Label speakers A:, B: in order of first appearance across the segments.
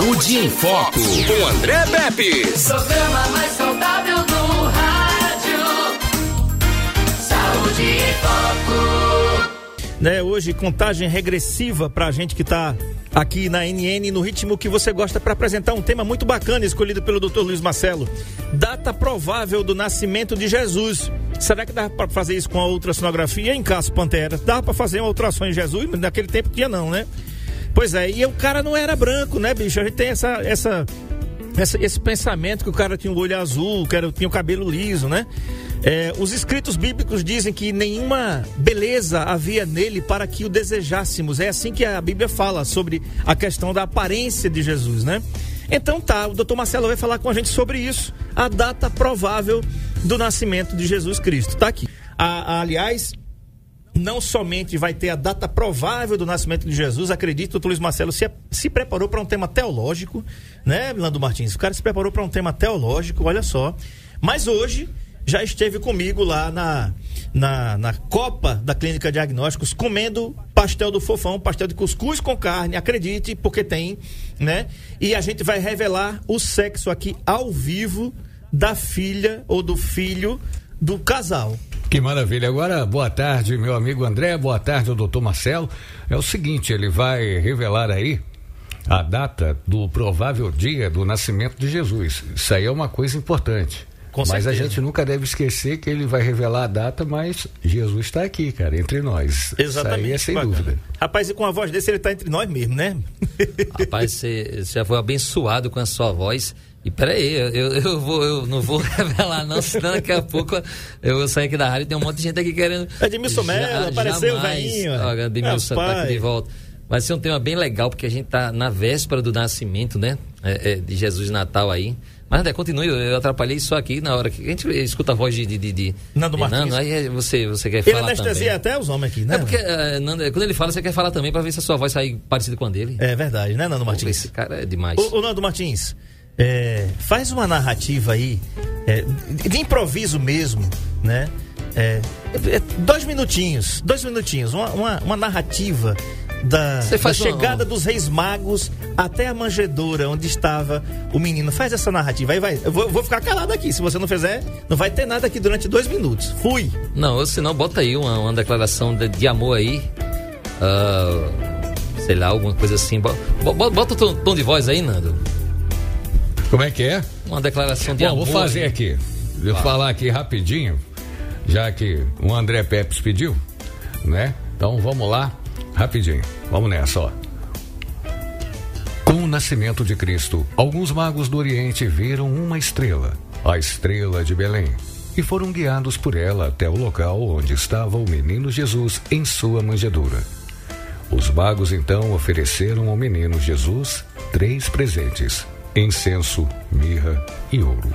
A: Saúde em Foco, com André Pepe.
B: Programa mais saudável do rádio. Saúde em Foco.
C: Né, hoje, contagem regressiva pra gente que tá aqui na NN no ritmo que você gosta para apresentar um tema muito bacana escolhido pelo Dr. Luiz Marcelo. Data provável do nascimento de Jesus. Será que dá para fazer isso com a ultrassonografia em Caso Pantera? Dá para fazer uma ultrassom em Jesus? Mas naquele tempo tinha não, né? Pois é, e o cara não era branco, né, bicho? A gente tem essa essa essa, esse pensamento que o cara tinha o olho azul, que era, tinha o cabelo liso, né? É, os escritos bíblicos dizem que nenhuma beleza havia nele para que o desejássemos. É assim que a Bíblia fala sobre a questão da aparência de Jesus, né? Então tá, o doutor Marcelo vai falar com a gente sobre isso, a data provável do nascimento de Jesus Cristo. Tá aqui. A, a, aliás, não somente vai ter a data provável do nascimento de Jesus, acredito, o doutor Luiz Marcelo se, se preparou para um tema teológico, né, Lando Martins? O cara se preparou para um tema teológico, olha só. Mas hoje já esteve comigo lá na, na, na Copa da Clínica Diagnósticos comendo pastel do fofão, pastel de cuscuz com carne, acredite, porque tem, né? E a gente vai revelar o sexo aqui ao vivo da filha ou do filho do casal.
D: Que maravilha. Agora, boa tarde, meu amigo André, boa tarde, o doutor Marcelo. É o seguinte, ele vai revelar aí a data do provável dia do nascimento de Jesus. Isso aí é uma coisa importante. Com mas certeza. a gente nunca deve esquecer que ele vai revelar a data, mas Jesus está aqui, cara, entre nós.
C: Exatamente.
D: Isso aí é sem bacana. dúvida.
C: Rapaz, e com a voz desse ele está entre nós mesmo, né?
E: Rapaz, você já foi abençoado com a sua voz. E peraí, eu, eu, vou, eu não vou revelar, não, senão daqui a pouco eu vou sair aqui da rádio e tem um monte de gente aqui querendo.
C: Edmilson Mello, apareceu o velhinho.
E: Olha, Edmilson tá aqui de volta. Vai ser um tema bem legal, porque a gente tá na véspera do nascimento, né? É, é, de Jesus Natal aí. Mas André, continue, eu atrapalhei só aqui na hora que a gente escuta a voz de, de, de, de
C: Nando Martins.
E: Nando, aí você, você quer
C: ele
E: falar
C: anestesia até os homens aqui, né?
E: É porque uh, Nando, quando ele fala, você quer falar também para ver se a sua voz sai parecida com a dele.
C: É verdade, né, Nando Martins?
E: Esse cara é demais.
C: O, o Nando Martins, é, faz uma narrativa aí, é, de improviso mesmo, né? É, é dois minutinhos, dois minutinhos, uma, uma, uma narrativa da, da chegada dos reis magos até a manjedoura onde estava o menino. Faz essa narrativa. Aí vai. Eu vou, vou, ficar calado aqui. Se você não fizer, não vai ter nada aqui durante dois minutos. Fui.
E: Não, senão bota aí uma, uma declaração de, de, amor aí. Uh, sei lá, alguma coisa assim. Bota, bota o tom, tom, de voz aí, Nando.
D: Como é que é?
E: Uma declaração de
D: Bom,
E: amor.
D: vou fazer aqui. Vou ah. falar aqui rapidinho, já que o André Pepes pediu, né? Então vamos lá. Rapidinho, vamos nessa, ó. Com o nascimento de Cristo, alguns magos do Oriente viram uma estrela, a estrela de Belém, e foram guiados por ela até o local onde estava o menino Jesus em sua manjedoura. Os magos então ofereceram ao menino Jesus três presentes: incenso, mirra e ouro.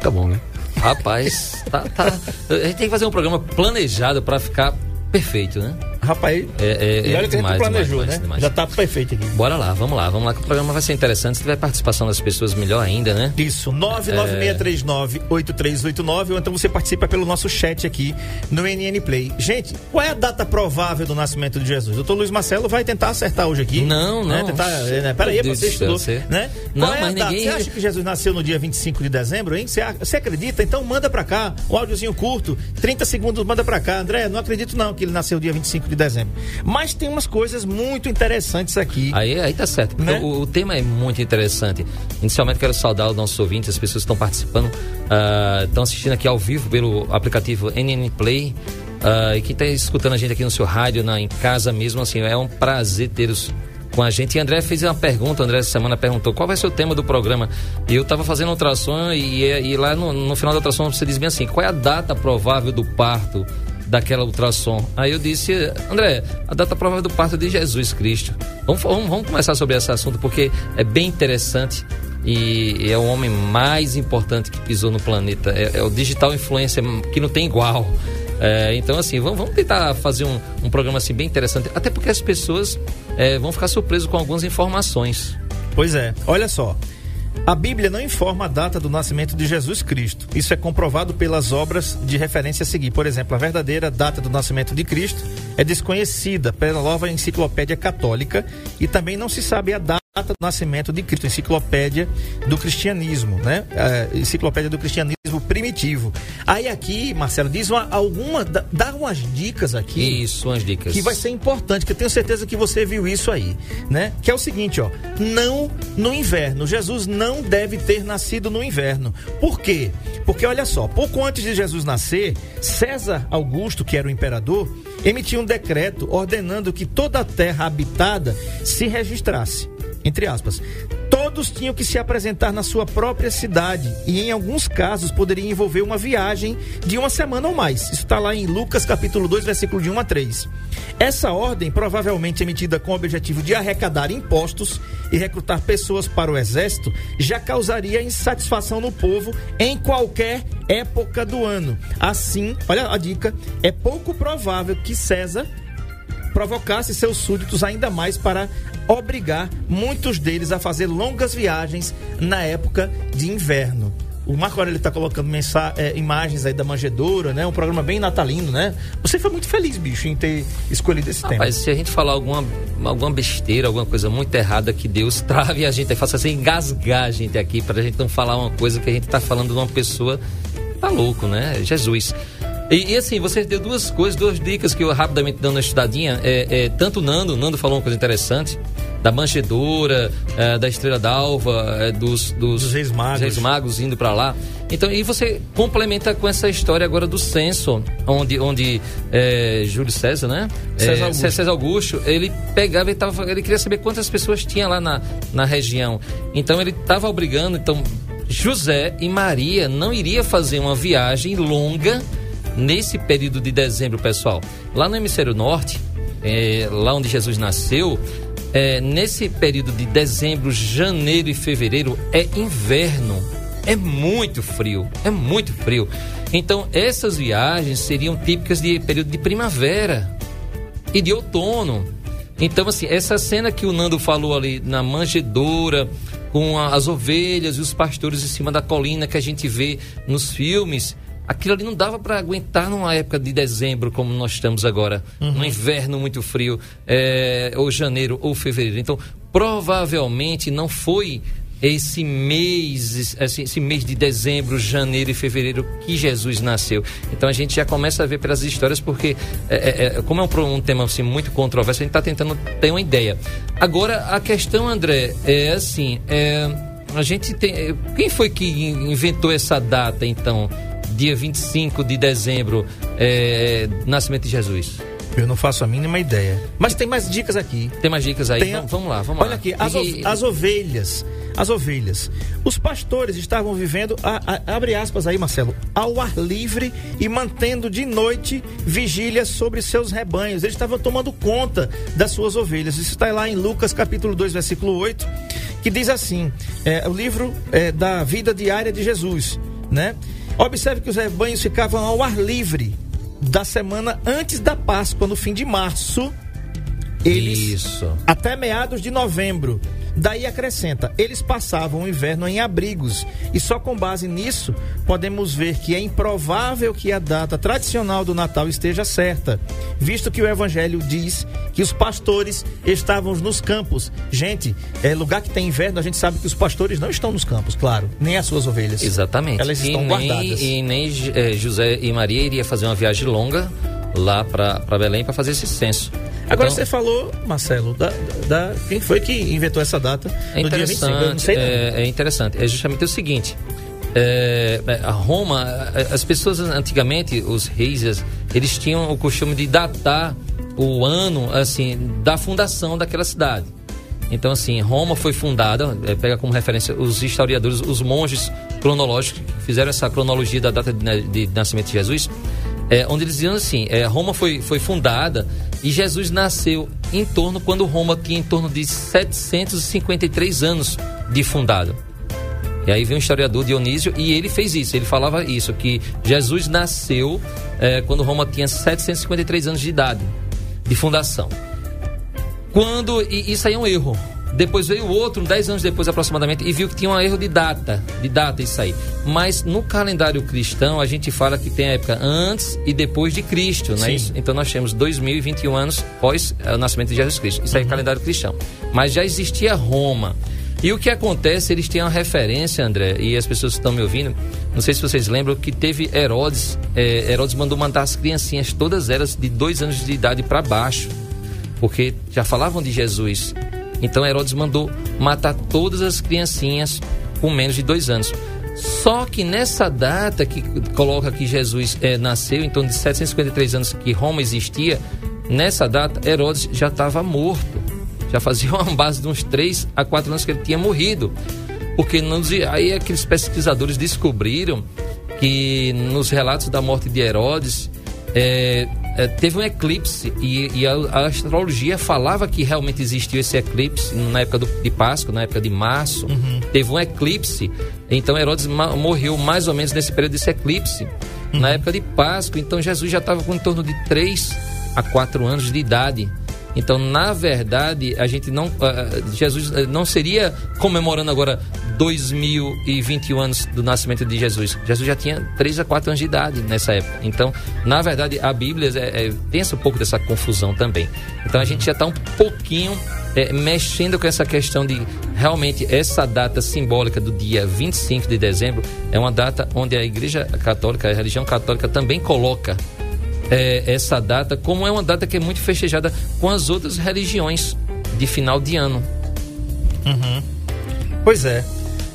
D: Tá bom, né?
E: Rapaz, tá, tá. A gente tem que fazer um programa planejado para ficar perfeito, né?
C: Rapaz,
E: é, é,
C: e olha que demais, planejou, demais, né? Demais. Já tá perfeito aqui.
E: Bora lá, vamos lá, vamos lá, que o programa vai ser interessante. Se tiver participação das pessoas, melhor ainda, né?
C: Isso, 99639-8389, ou então você participa pelo nosso chat aqui no NN Play. Gente, qual é a data provável do nascimento de Jesus? O doutor Luiz Marcelo vai tentar acertar hoje aqui.
E: Não,
C: né?
E: não.
C: Tentar, né? Peraí, você estudou,
E: você...
C: né?
E: Não,
C: qual é
E: mas ninguém...
C: Você acha que Jesus nasceu no dia 25 de dezembro, hein? Você, você acredita? Então manda pra cá, um áudiozinho curto, 30 segundos, manda pra cá. André, não acredito não que ele nasceu dia 25 de dezembro. Mas tem umas coisas muito interessantes aqui.
E: Aí, aí tá certo. Né? O, o, tema é muito interessante. Inicialmente quero saudar os nossos ouvintes, as pessoas que estão participando, uh, estão assistindo aqui ao vivo pelo aplicativo NN Play. Uh, e quem está escutando a gente aqui no seu rádio, na, em casa mesmo, assim, é um prazer ter-os com a gente. E André fez uma pergunta, André essa semana perguntou qual vai ser o tema do programa. E eu estava fazendo ultrassom e, e lá no, no, final da ultrassom você diz bem assim, qual é a data provável do parto daquela ultrassom. Aí eu disse, André, a data provável do parto de Jesus Cristo. Vamos, vamos, vamos começar sobre esse assunto porque é bem interessante e é o homem mais importante que pisou no planeta. É, é o digital influencer que não tem igual. É, então, assim, vamos, vamos tentar fazer um, um, programa assim bem interessante, até porque as pessoas é, vão ficar surpresas com algumas informações.
C: Pois é, olha só. A Bíblia não informa a data do nascimento de Jesus Cristo. Isso é comprovado pelas obras de referência a seguir. Por exemplo, a verdadeira data do nascimento de Cristo é desconhecida pela nova enciclopédia católica e também não se sabe a data data do nascimento de Cristo, enciclopédia do cristianismo, né? É, enciclopédia do cristianismo primitivo. Aí aqui, Marcelo, diz uma, alguma, dá, umas dicas aqui.
E: Isso, umas dicas.
C: Que vai ser importante, que eu tenho certeza que você viu isso aí, né? Que é o seguinte, ó, não no inverno. Jesus não deve ter nascido no inverno. Por quê? Porque olha só, pouco antes de Jesus nascer, César Augusto, que era o imperador, emitiu um decreto ordenando que toda a terra habitada se registrasse entre aspas. Todos tinham que se apresentar na sua própria cidade e, em alguns casos, poderia envolver uma viagem de uma semana ou mais. Isso está lá em Lucas capítulo 2, versículo de 1 a 3. Essa ordem, provavelmente emitida com o objetivo de arrecadar impostos e recrutar pessoas para o exército, já causaria insatisfação no povo em qualquer época do ano. Assim, olha a dica, é pouco provável que César provocasse seus súditos ainda mais para obrigar muitos deles a fazer longas viagens na época de inverno. O Marco Aurélio está colocando mensa é, imagens aí da manjedoura, né? Um programa bem natalino, né? Você foi muito feliz, bicho, em ter escolhido esse tema.
E: Mas se a gente falar alguma, alguma besteira, alguma coisa muito errada, que Deus trave a gente, faça assim, engasgar a gente aqui, para a gente não falar uma coisa que a gente está falando de uma pessoa. Tá louco, né? Jesus. E, e, assim, você deu duas coisas, duas dicas que eu rapidamente dando uma estudadinha. É, é, tanto o Nando, Nando falou uma coisa interessante, da manchedora, é, da estrela d'alva, é, dos, dos,
C: dos, reis magos.
E: reis magos indo para lá. Então, e você complementa com essa história agora do censo, onde, onde é, Júlio César, né?
C: César Augusto.
E: César Augusto, ele pegava e tava, ele queria saber quantas pessoas tinha lá na, na região. Então ele estava obrigando, então José e Maria não iria fazer uma viagem longa nesse período de dezembro, pessoal, lá no hemisfério norte, é, lá onde Jesus nasceu, é, nesse período de dezembro, janeiro e fevereiro é inverno. É muito frio, é muito frio. Então, essas viagens seriam típicas de período de primavera e de outono. Então, assim, essa cena que o Nando falou ali na manjedoura, com as ovelhas e os pastores em cima da colina que a gente vê nos filmes, aquilo ali não dava para aguentar numa época de dezembro como nós estamos agora, uhum. no inverno muito frio, é, ou janeiro ou fevereiro. Então, provavelmente não foi esse mês, esse, esse, mês de dezembro, janeiro e fevereiro que Jesus nasceu. Então a gente já começa a ver pelas histórias, porque é, é como é um, um, tema assim, muito controverso, a gente está tentando ter uma ideia. Agora, a questão, André, é assim, é, a gente tem. Quem foi que inventou essa data, então? Dia 25 de dezembro, é, nascimento de Jesus?
C: Eu não faço a mínima ideia. Mas tem mais dicas aqui.
E: Tem mais dicas aí? Tem, vamos lá, vamos
C: olha lá. aqui, as, e... as ovelhas. As ovelhas. Os pastores estavam vivendo, a, a, abre aspas aí, Marcelo, ao ar livre e mantendo de noite vigília sobre seus rebanhos. Eles estavam tomando conta das suas ovelhas. Isso está lá em Lucas capítulo 2, versículo 8, que diz assim: é, o livro é, da vida diária de Jesus, né? Observe que os rebanhos ficavam ao ar livre da semana antes da Páscoa, no fim de março. Eles,
E: Isso.
C: Até meados de novembro. Daí acrescenta, eles passavam o inverno em abrigos e só com base nisso podemos ver que é improvável que a data tradicional do Natal esteja certa, visto que o Evangelho diz que os pastores estavam nos campos. Gente, é lugar que tem inverno, a gente sabe que os pastores não estão nos campos, claro, nem as suas ovelhas.
E: Exatamente.
C: Elas estão
E: e
C: guardadas.
E: Nem, e nem é, José e Maria iria fazer uma viagem longa lá para Belém para fazer esse censo.
C: Agora então, você falou, Marcelo, da, da, quem foi que inventou essa data
E: é no dia 25? Eu não sei não. É, é interessante. É justamente o seguinte. É, é a Roma, as pessoas antigamente, os reis, eles tinham o costume de datar o ano assim da fundação daquela cidade. Então, assim, Roma foi fundada, é, pega como referência os historiadores, os monges cronológicos que fizeram essa cronologia da data de, de, de nascimento de Jesus é, onde eles diziam assim: é, Roma foi, foi fundada e Jesus nasceu em torno, quando Roma tinha em torno de 753 anos de fundado. E aí vem o historiador Dionísio e ele fez isso, ele falava isso, que Jesus nasceu é, quando Roma tinha 753 anos de idade, de fundação. Quando, e isso aí é um erro, Depois veio outro, 10 anos depois aproximadamente, e viu que tinha um erro de data, de data isso aí. Mas no calendário cristão, a gente fala que tem a época antes e depois de Cristo, não é isso? Então nós temos 2021 anos após eh, o nascimento de Jesus Cristo. Isso aí é calendário cristão. Mas já existia Roma. E o que acontece, eles têm uma referência, André, e as pessoas que estão me ouvindo, não sei se vocês lembram, que teve Herodes, eh, Herodes mandou mandar as criancinhas, todas elas de dois anos de idade para baixo, porque já falavam de Jesus. Então Herodes mandou matar todas as criancinhas com menos de dois anos. Só que nessa data que coloca que Jesus eh, nasceu, em torno de 753 anos que Roma existia, nessa data Herodes já estava morto. Já fazia uma base de uns 3 a 4 anos que ele tinha morrido. Porque nos, aí aqueles pesquisadores descobriram que nos relatos da morte de Herodes é, é, teve um eclipse e, e a, a astrologia falava que realmente existiu esse eclipse na época do, de Páscoa, na época de março. Teve um eclipse, então Herodes morreu mais ou menos nesse período desse eclipse, na época de Páscoa. Então Jesus já estava com em torno de 3 a 4 anos de idade. Então, na verdade, a gente não. ah, Jesus ah, não seria comemorando agora 2021 anos do nascimento de Jesus. Jesus já tinha 3 a 4 anos de idade nessa época. Então, na verdade, a Bíblia é, é, pensa um pouco dessa confusão também. Então, a gente já está um pouquinho é, mexendo com essa questão de realmente essa data simbólica do dia 25 de dezembro é uma data onde a Igreja Católica, a religião católica também coloca é, essa data, como é uma data que é muito festejada com as outras religiões de final de ano.
C: Pois é.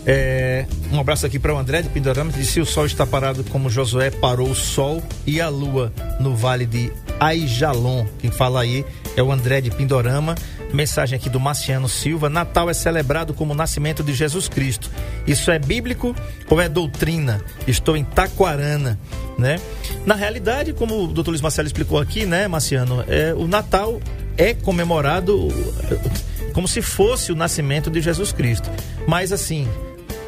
C: É, um abraço aqui para o André de Pindorama, disse se o sol está parado como Josué parou o sol e a lua no vale de Aijalon. Quem fala aí é o André de Pindorama. Mensagem aqui do Marciano Silva: Natal é celebrado como o nascimento de Jesus Cristo. Isso é bíblico ou é doutrina? Estou em Taquarana, né? Na realidade, como o doutor Luiz Marcelo explicou aqui, né, Marciano, é, o Natal é comemorado como se fosse o nascimento de Jesus Cristo. Mas assim,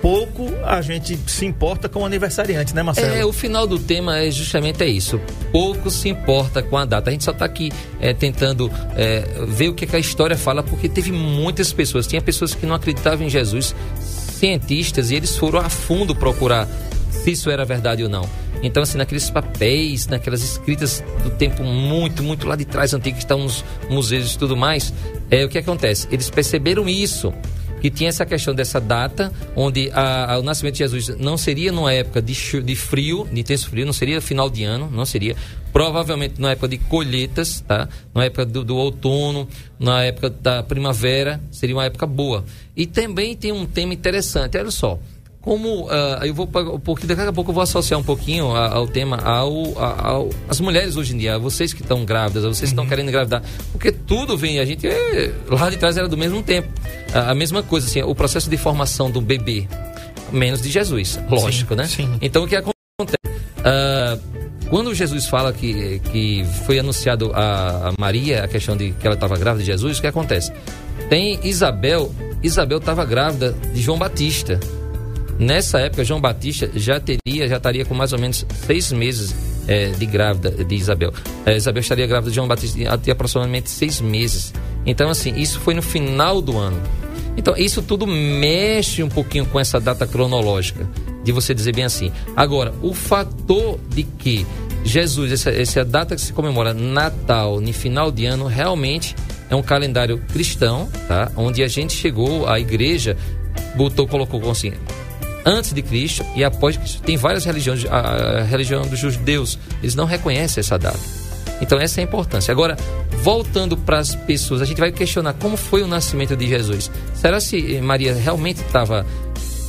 C: pouco a gente se importa com o aniversariante, né, Marcelo?
E: É, o final do tema é justamente é isso. Pouco se importa com a data. A gente só está aqui é, tentando é, ver o que, que a história fala, porque teve muitas pessoas. Tinha pessoas que não acreditavam em Jesus, cientistas, e eles foram a fundo procurar se isso era verdade ou não. Então, assim, naqueles papéis, naquelas escritas do tempo muito, muito lá de trás, antigo, que estão nos museus e tudo mais, é o que acontece? Eles perceberam isso que tinha essa questão dessa data, onde a- a- o nascimento de Jesus não seria numa época de, de frio, de intenso frio, não seria final de ano, não seria. Provavelmente na época de colheitas, tá? Na época do, do outono, na época da primavera, seria uma época boa. E também tem um tema interessante, olha só. Como ah, eu vou pouquinho, daqui a pouco eu vou associar um pouquinho a- ao tema ao, ao- as mulheres hoje em dia, a vocês que estão grávidas, a vocês que estão querendo engravidar, porque tudo vem, a gente é, lá de trás era do mesmo tempo, a, a mesma coisa assim, o processo de formação do bebê, menos de Jesus, lógico, né?
C: sim.
E: Então o que acontece? Ah, quando Jesus fala que, que foi anunciado a, a Maria a questão de que ela estava grávida de Jesus, o que acontece? Tem Isabel, Isabel estava grávida de João Batista. Nessa época, João Batista já teria, já estaria com mais ou menos seis meses eh, de grávida de Isabel. Eh, Isabel estaria grávida de João Batista até aproximadamente seis meses. Então, assim, isso foi no final do ano. Então, isso tudo mexe um pouquinho com essa data cronológica, de você dizer bem assim. Agora, o fator de que Jesus, essa, essa data que se comemora Natal, no final de ano, realmente é um calendário cristão, tá? Onde a gente chegou, a igreja botou, colocou assim, antes de Cristo e após Cristo. Tem várias religiões, a, a religião dos judeus, eles não reconhecem essa data. Então essa é a importância. Agora, voltando para as pessoas, a gente vai questionar como foi o nascimento de Jesus. Será se Maria realmente estava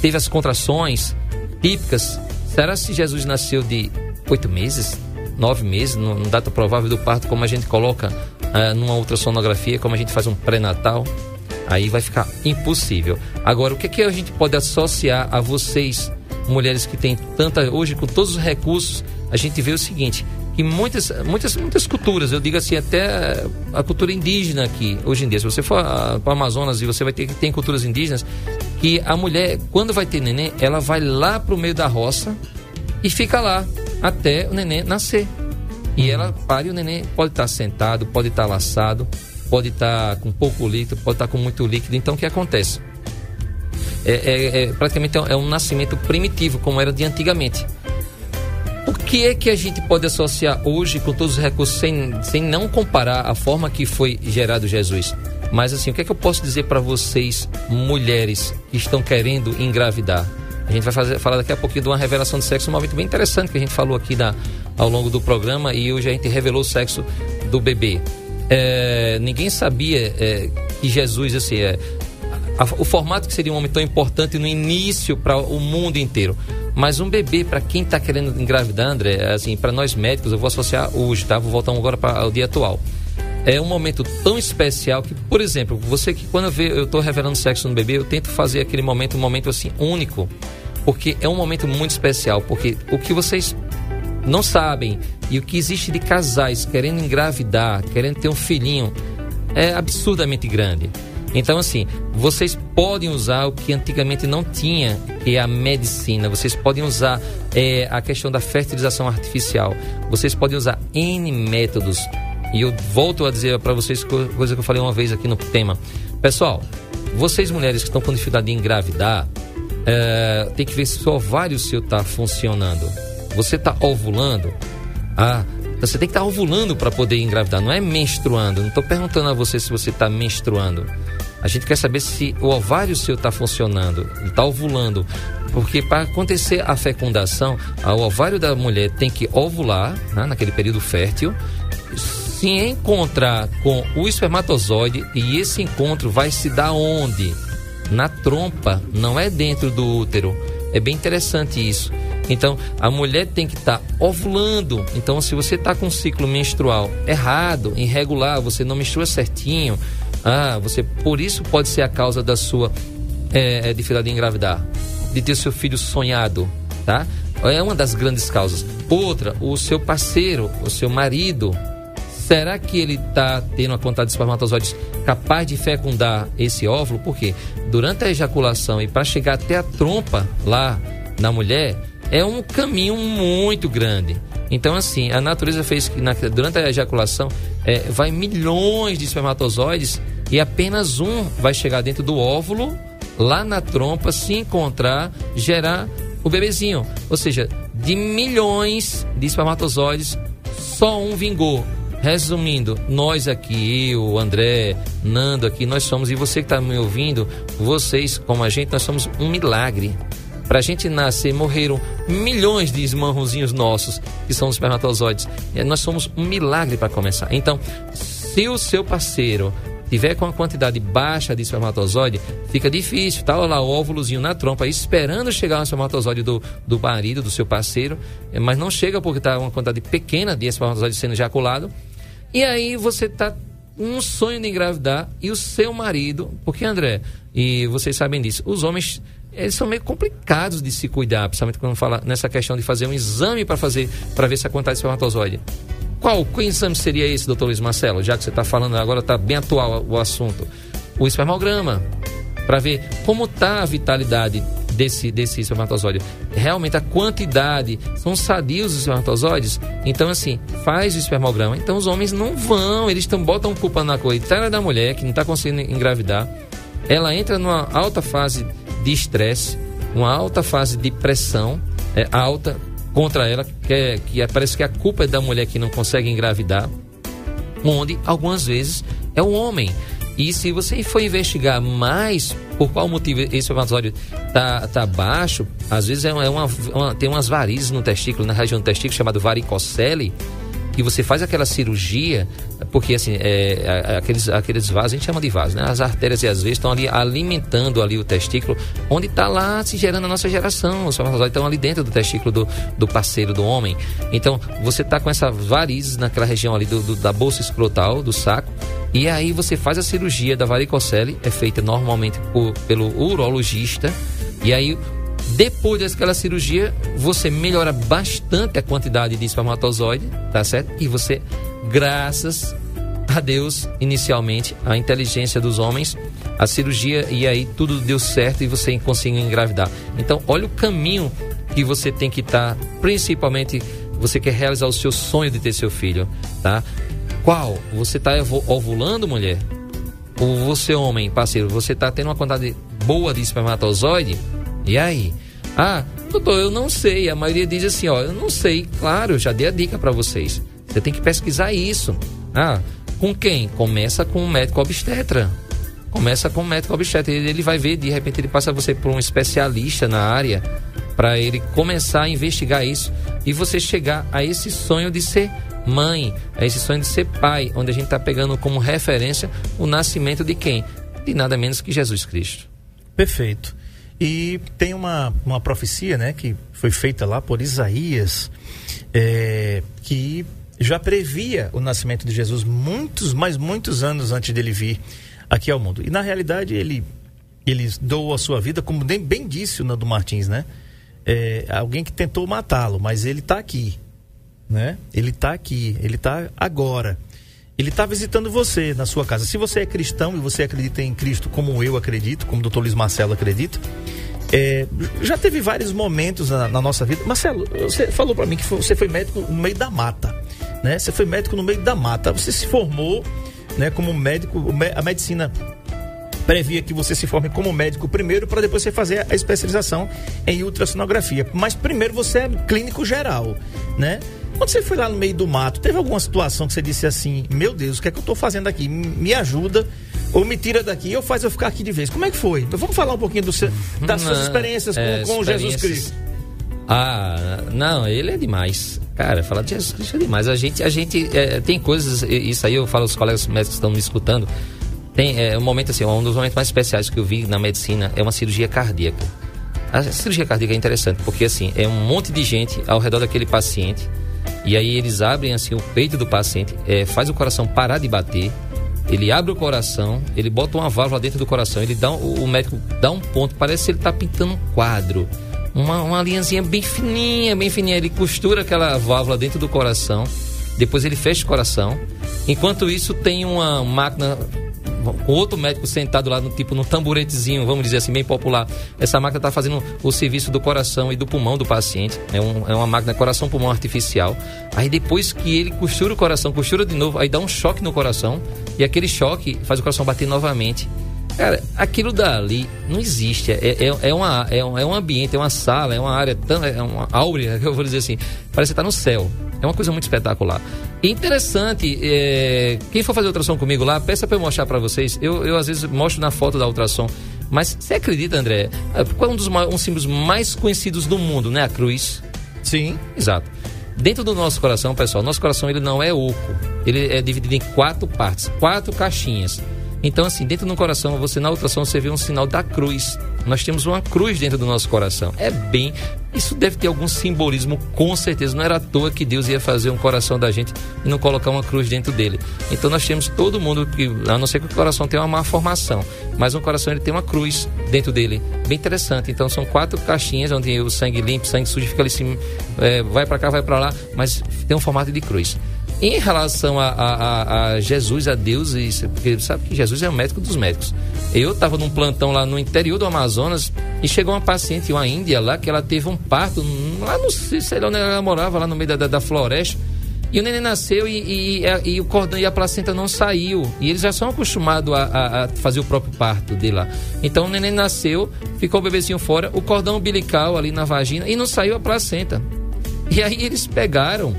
E: teve as contrações típicas? Será se Jesus nasceu de oito meses, nove meses, no, no data provável do parto, como a gente coloca ah, numa ultrassonografia, como a gente faz um pré-natal? Aí vai ficar impossível. Agora, o que, que a gente pode associar a vocês, mulheres que têm tanta. Hoje, com todos os recursos, a gente vê o seguinte: que muitas, muitas, muitas culturas, eu digo assim, até a cultura indígena aqui, hoje em dia, se você for para o Amazonas e você vai ter que tem culturas indígenas, que a mulher, quando vai ter neném, ela vai lá para o meio da roça e fica lá até o neném nascer. E ela para e o neném pode estar sentado, pode estar laçado. Pode estar tá com pouco líquido, pode estar tá com muito líquido. Então, o que acontece? É, é, é praticamente é um nascimento primitivo, como era de antigamente. O que é que a gente pode associar hoje com todos os recursos, sem, sem não comparar a forma que foi gerado Jesus? Mas assim, o que é que eu posso dizer para vocês, mulheres que estão querendo engravidar? A gente vai fazer, falar daqui a pouquinho de uma revelação de sexo, um momento bem interessante que a gente falou aqui na, ao longo do programa e hoje a gente revelou o sexo do bebê. É, ninguém sabia é, que Jesus, assim, é, a, o formato que seria um homem tão importante no início para o mundo inteiro. Mas um bebê, para quem está querendo engravidar, André, assim, para nós médicos, eu vou associar hoje, tá? Vou voltar agora para o dia atual é um momento tão especial que, por exemplo, você que quando ve, eu tô revelando sexo no bebê, eu tento fazer aquele momento um momento assim único, porque é um momento muito especial, porque o que vocês não sabem e o que existe de casais querendo engravidar, querendo ter um filhinho, é absurdamente grande. Então, assim, vocês podem usar o que antigamente não tinha, que é a medicina. Vocês podem usar é, a questão da fertilização artificial. Vocês podem usar N métodos e eu volto a dizer para vocês coisa que eu falei uma vez aqui no tema. Pessoal, vocês mulheres que estão com dificuldade de engravidar, é, tem que ver se o ovário seu está funcionando. Você está ovulando? Ah, você tem que estar tá ovulando para poder engravidar, não é menstruando. Não estou perguntando a você se você está menstruando. A gente quer saber se o ovário seu está funcionando, está ovulando. Porque para acontecer a fecundação, o ovário da mulher tem que ovular, né, naquele período fértil, se encontrar com o espermatozoide e esse encontro vai se dar onde? Na trompa, não é dentro do útero. É bem interessante isso. Então, a mulher tem que estar tá ovulando. Então, se você está com um ciclo menstrual errado, irregular, você não menstrua certinho, ah, você por isso pode ser a causa da sua é, dificuldade de engravidar, de ter seu filho sonhado, tá? É uma das grandes causas. Outra, o seu parceiro, o seu marido, Será que ele está tendo a quantidade de espermatozoides capaz de fecundar esse óvulo? Porque durante a ejaculação e para chegar até a trompa lá na mulher, é um caminho muito grande. Então, assim, a natureza fez que na, durante a ejaculação é, vai milhões de espermatozoides e apenas um vai chegar dentro do óvulo, lá na trompa, se encontrar, gerar o bebezinho. Ou seja, de milhões de espermatozoides, só um vingou. Resumindo, nós aqui, eu, André, Nando aqui, nós somos, e você que está me ouvindo, vocês, como a gente, nós somos um milagre. Para a gente nascer, morreram milhões de esmarrozinhos nossos, que são os espermatozoides. Nós somos um milagre para começar. Então, se o seu parceiro tiver com uma quantidade baixa de espermatozoide, fica difícil, tá lá o óvulozinho na trompa, esperando chegar no espermatozoide do, do marido, do seu parceiro, mas não chega porque está uma quantidade pequena de espermatozoide sendo ejaculado. E aí você tá um sonho de engravidar e o seu marido, porque André, e vocês sabem disso, os homens eles são meio complicados de se cuidar, principalmente quando fala nessa questão de fazer um exame para fazer para ver se a quantidade de espermatozoide. Qual, exame seria esse, doutor Luiz Marcelo? Já que você está falando agora, está bem atual o assunto. O espermograma, para ver como está a vitalidade desse, desse espermatozoide. Realmente a quantidade, são sadios os espermatozoides. Então, assim, faz o espermograma. Então, os homens não vão, eles tão, botam culpa na coitada da mulher que não está conseguindo engravidar. Ela entra numa alta fase de estresse, uma alta fase de pressão é, alta contra ela, que, é, que é, parece que a culpa é da mulher que não consegue engravidar, onde algumas vezes é o homem. E se você for investigar mais por qual motivo esse espermatozoide tá, tá baixo, às vezes é uma, uma, tem umas varizes no testículo, na região do testículo, chamado varicocele, que você faz aquela cirurgia, porque assim, é, aqueles, aqueles vasos, a gente chama de vasos, né? As artérias e as veias estão ali alimentando ali o testículo, onde está lá se gerando a nossa geração. Os espermatozoides estão ali dentro do testículo do, do parceiro, do homem. Então, você está com essa varizes naquela região ali do, do, da bolsa escrotal, do saco, e aí você faz a cirurgia da varicocele, é feita normalmente por, pelo urologista, e aí depois daquela cirurgia, você melhora bastante a quantidade de espermatozoide, tá certo? E você, graças a Deus, inicialmente, a inteligência dos homens, a cirurgia e aí tudo deu certo e você conseguiu engravidar. Então, olha o caminho que você tem que estar, tá, principalmente você quer realizar o seu sonho de ter seu filho, tá? Qual? Você está ovulando, mulher? Ou você, homem, parceiro, você está tendo uma quantidade boa de espermatozoide? E aí? Ah, doutor, eu não sei. A maioria diz assim, ó, eu não sei. Claro, já dei a dica para vocês. Você tem que pesquisar isso. Ah, com quem? Começa com um médico obstetra. Começa com um médico obstetra. Ele vai ver, de repente ele passa você por um especialista na área para ele começar a investigar isso e você chegar a esse sonho de ser mãe, a esse sonho de ser pai, onde a gente está pegando como referência o nascimento de quem? De nada menos que Jesus Cristo.
C: Perfeito. E tem uma, uma profecia, né, que foi feita lá por Isaías, é, que já previa o nascimento de Jesus muitos, mas muitos anos antes dele vir aqui ao mundo. E na realidade ele ele doou a sua vida, como bem, bem disse o Nando Martins, né? É, alguém que tentou matá-lo, mas ele está aqui, né? Ele está aqui, ele está agora. Ele está visitando você na sua casa. Se você é cristão e você acredita em Cristo como eu acredito, como o doutor Luiz Marcelo acredita, é, já teve vários momentos na, na, nossa vida. Marcelo, você falou para mim que você foi médico no meio da mata né? Você foi médico no meio da mata, você se formou, né, como médico, a medicina previa que você se forme como médico primeiro para depois você fazer a especialização em ultrassonografia. Mas primeiro você é clínico geral, né? Quando você foi lá no meio do mato, teve alguma situação que você disse assim: Meu Deus, o que é que eu estou fazendo aqui? Me ajuda ou me tira daqui ou faz eu ficar aqui de vez. Como é que foi? Então, vamos falar um pouquinho do das suas experiências com, é, com Jesus Cristo.
E: Ah, não, ele é demais. Cara, falar de Jesus Cristo é demais. A gente, a gente é, tem coisas, isso aí eu falo aos colegas médicos que estão me escutando. Tem é, um momento assim, um dos momentos mais especiais que eu vi na medicina é uma cirurgia cardíaca. A cirurgia cardíaca é interessante porque assim, é um monte de gente ao redor daquele paciente e aí eles abrem assim o peito do paciente, é, faz o coração parar de bater, ele abre o coração, ele bota uma válvula dentro do coração, ele dá o médico dá um ponto, parece que ele está pintando um quadro uma, uma linhazinha bem fininha, bem fininha. Ele costura aquela válvula dentro do coração, depois ele fecha o coração. Enquanto isso, tem uma máquina outro médico sentado lá no tipo no tamburetezinho, vamos dizer assim, bem popular. Essa máquina está fazendo o serviço do coração e do pulmão do paciente. É, um, é uma máquina coração-pulmão artificial. Aí depois que ele costura o coração, costura de novo, aí dá um choque no coração e aquele choque faz o coração bater novamente. Cara, aquilo dali não existe. É, é, é, uma, é, um, é um ambiente, é uma sala, é uma área tão. É uma áurea, eu vou dizer assim. Parece que tá no céu. É uma coisa muito espetacular. E interessante, é, quem for fazer ultrassom comigo lá, peça para eu mostrar para vocês. Eu, eu às vezes mostro na foto da ultrassom. Mas você acredita, André? É, qual é um dos um símbolos mais conhecidos do mundo, né? A cruz.
C: Sim.
E: Exato. Dentro do nosso coração, pessoal, nosso coração ele não é oco. Ele é dividido em quatro partes, quatro caixinhas. Então, assim, dentro do coração, você na ultrassom você vê um sinal da cruz. Nós temos uma cruz dentro do nosso coração. É bem. Isso deve ter algum simbolismo, com certeza. Não era à toa que Deus ia fazer um coração da gente e não colocar uma cruz dentro dele. Então nós temos todo mundo que, a não ser que o coração tenha uma má formação, mas um coração ele tem uma cruz dentro dele. Bem interessante. Então são quatro caixinhas onde o sangue limpo, sangue sujo fica ali, assim, é, vai para cá, vai para lá, mas tem um formato de cruz. Em relação a, a, a, Jesus, a Deus, isso, porque sabe que Jesus é o médico dos médicos. Eu estava num plantão lá no interior do Amazonas e chegou uma paciente, uma índia lá, que ela teve um parto, lá não sei, sei lá onde ela morava, lá no meio da, da, floresta. E o neném nasceu e, e, e, o cordão e a placenta não saiu. E eles já são acostumados a, a, a, fazer o próprio parto de lá. Então o neném nasceu, ficou o bebezinho fora, o cordão umbilical ali na vagina e não saiu a placenta. E aí eles pegaram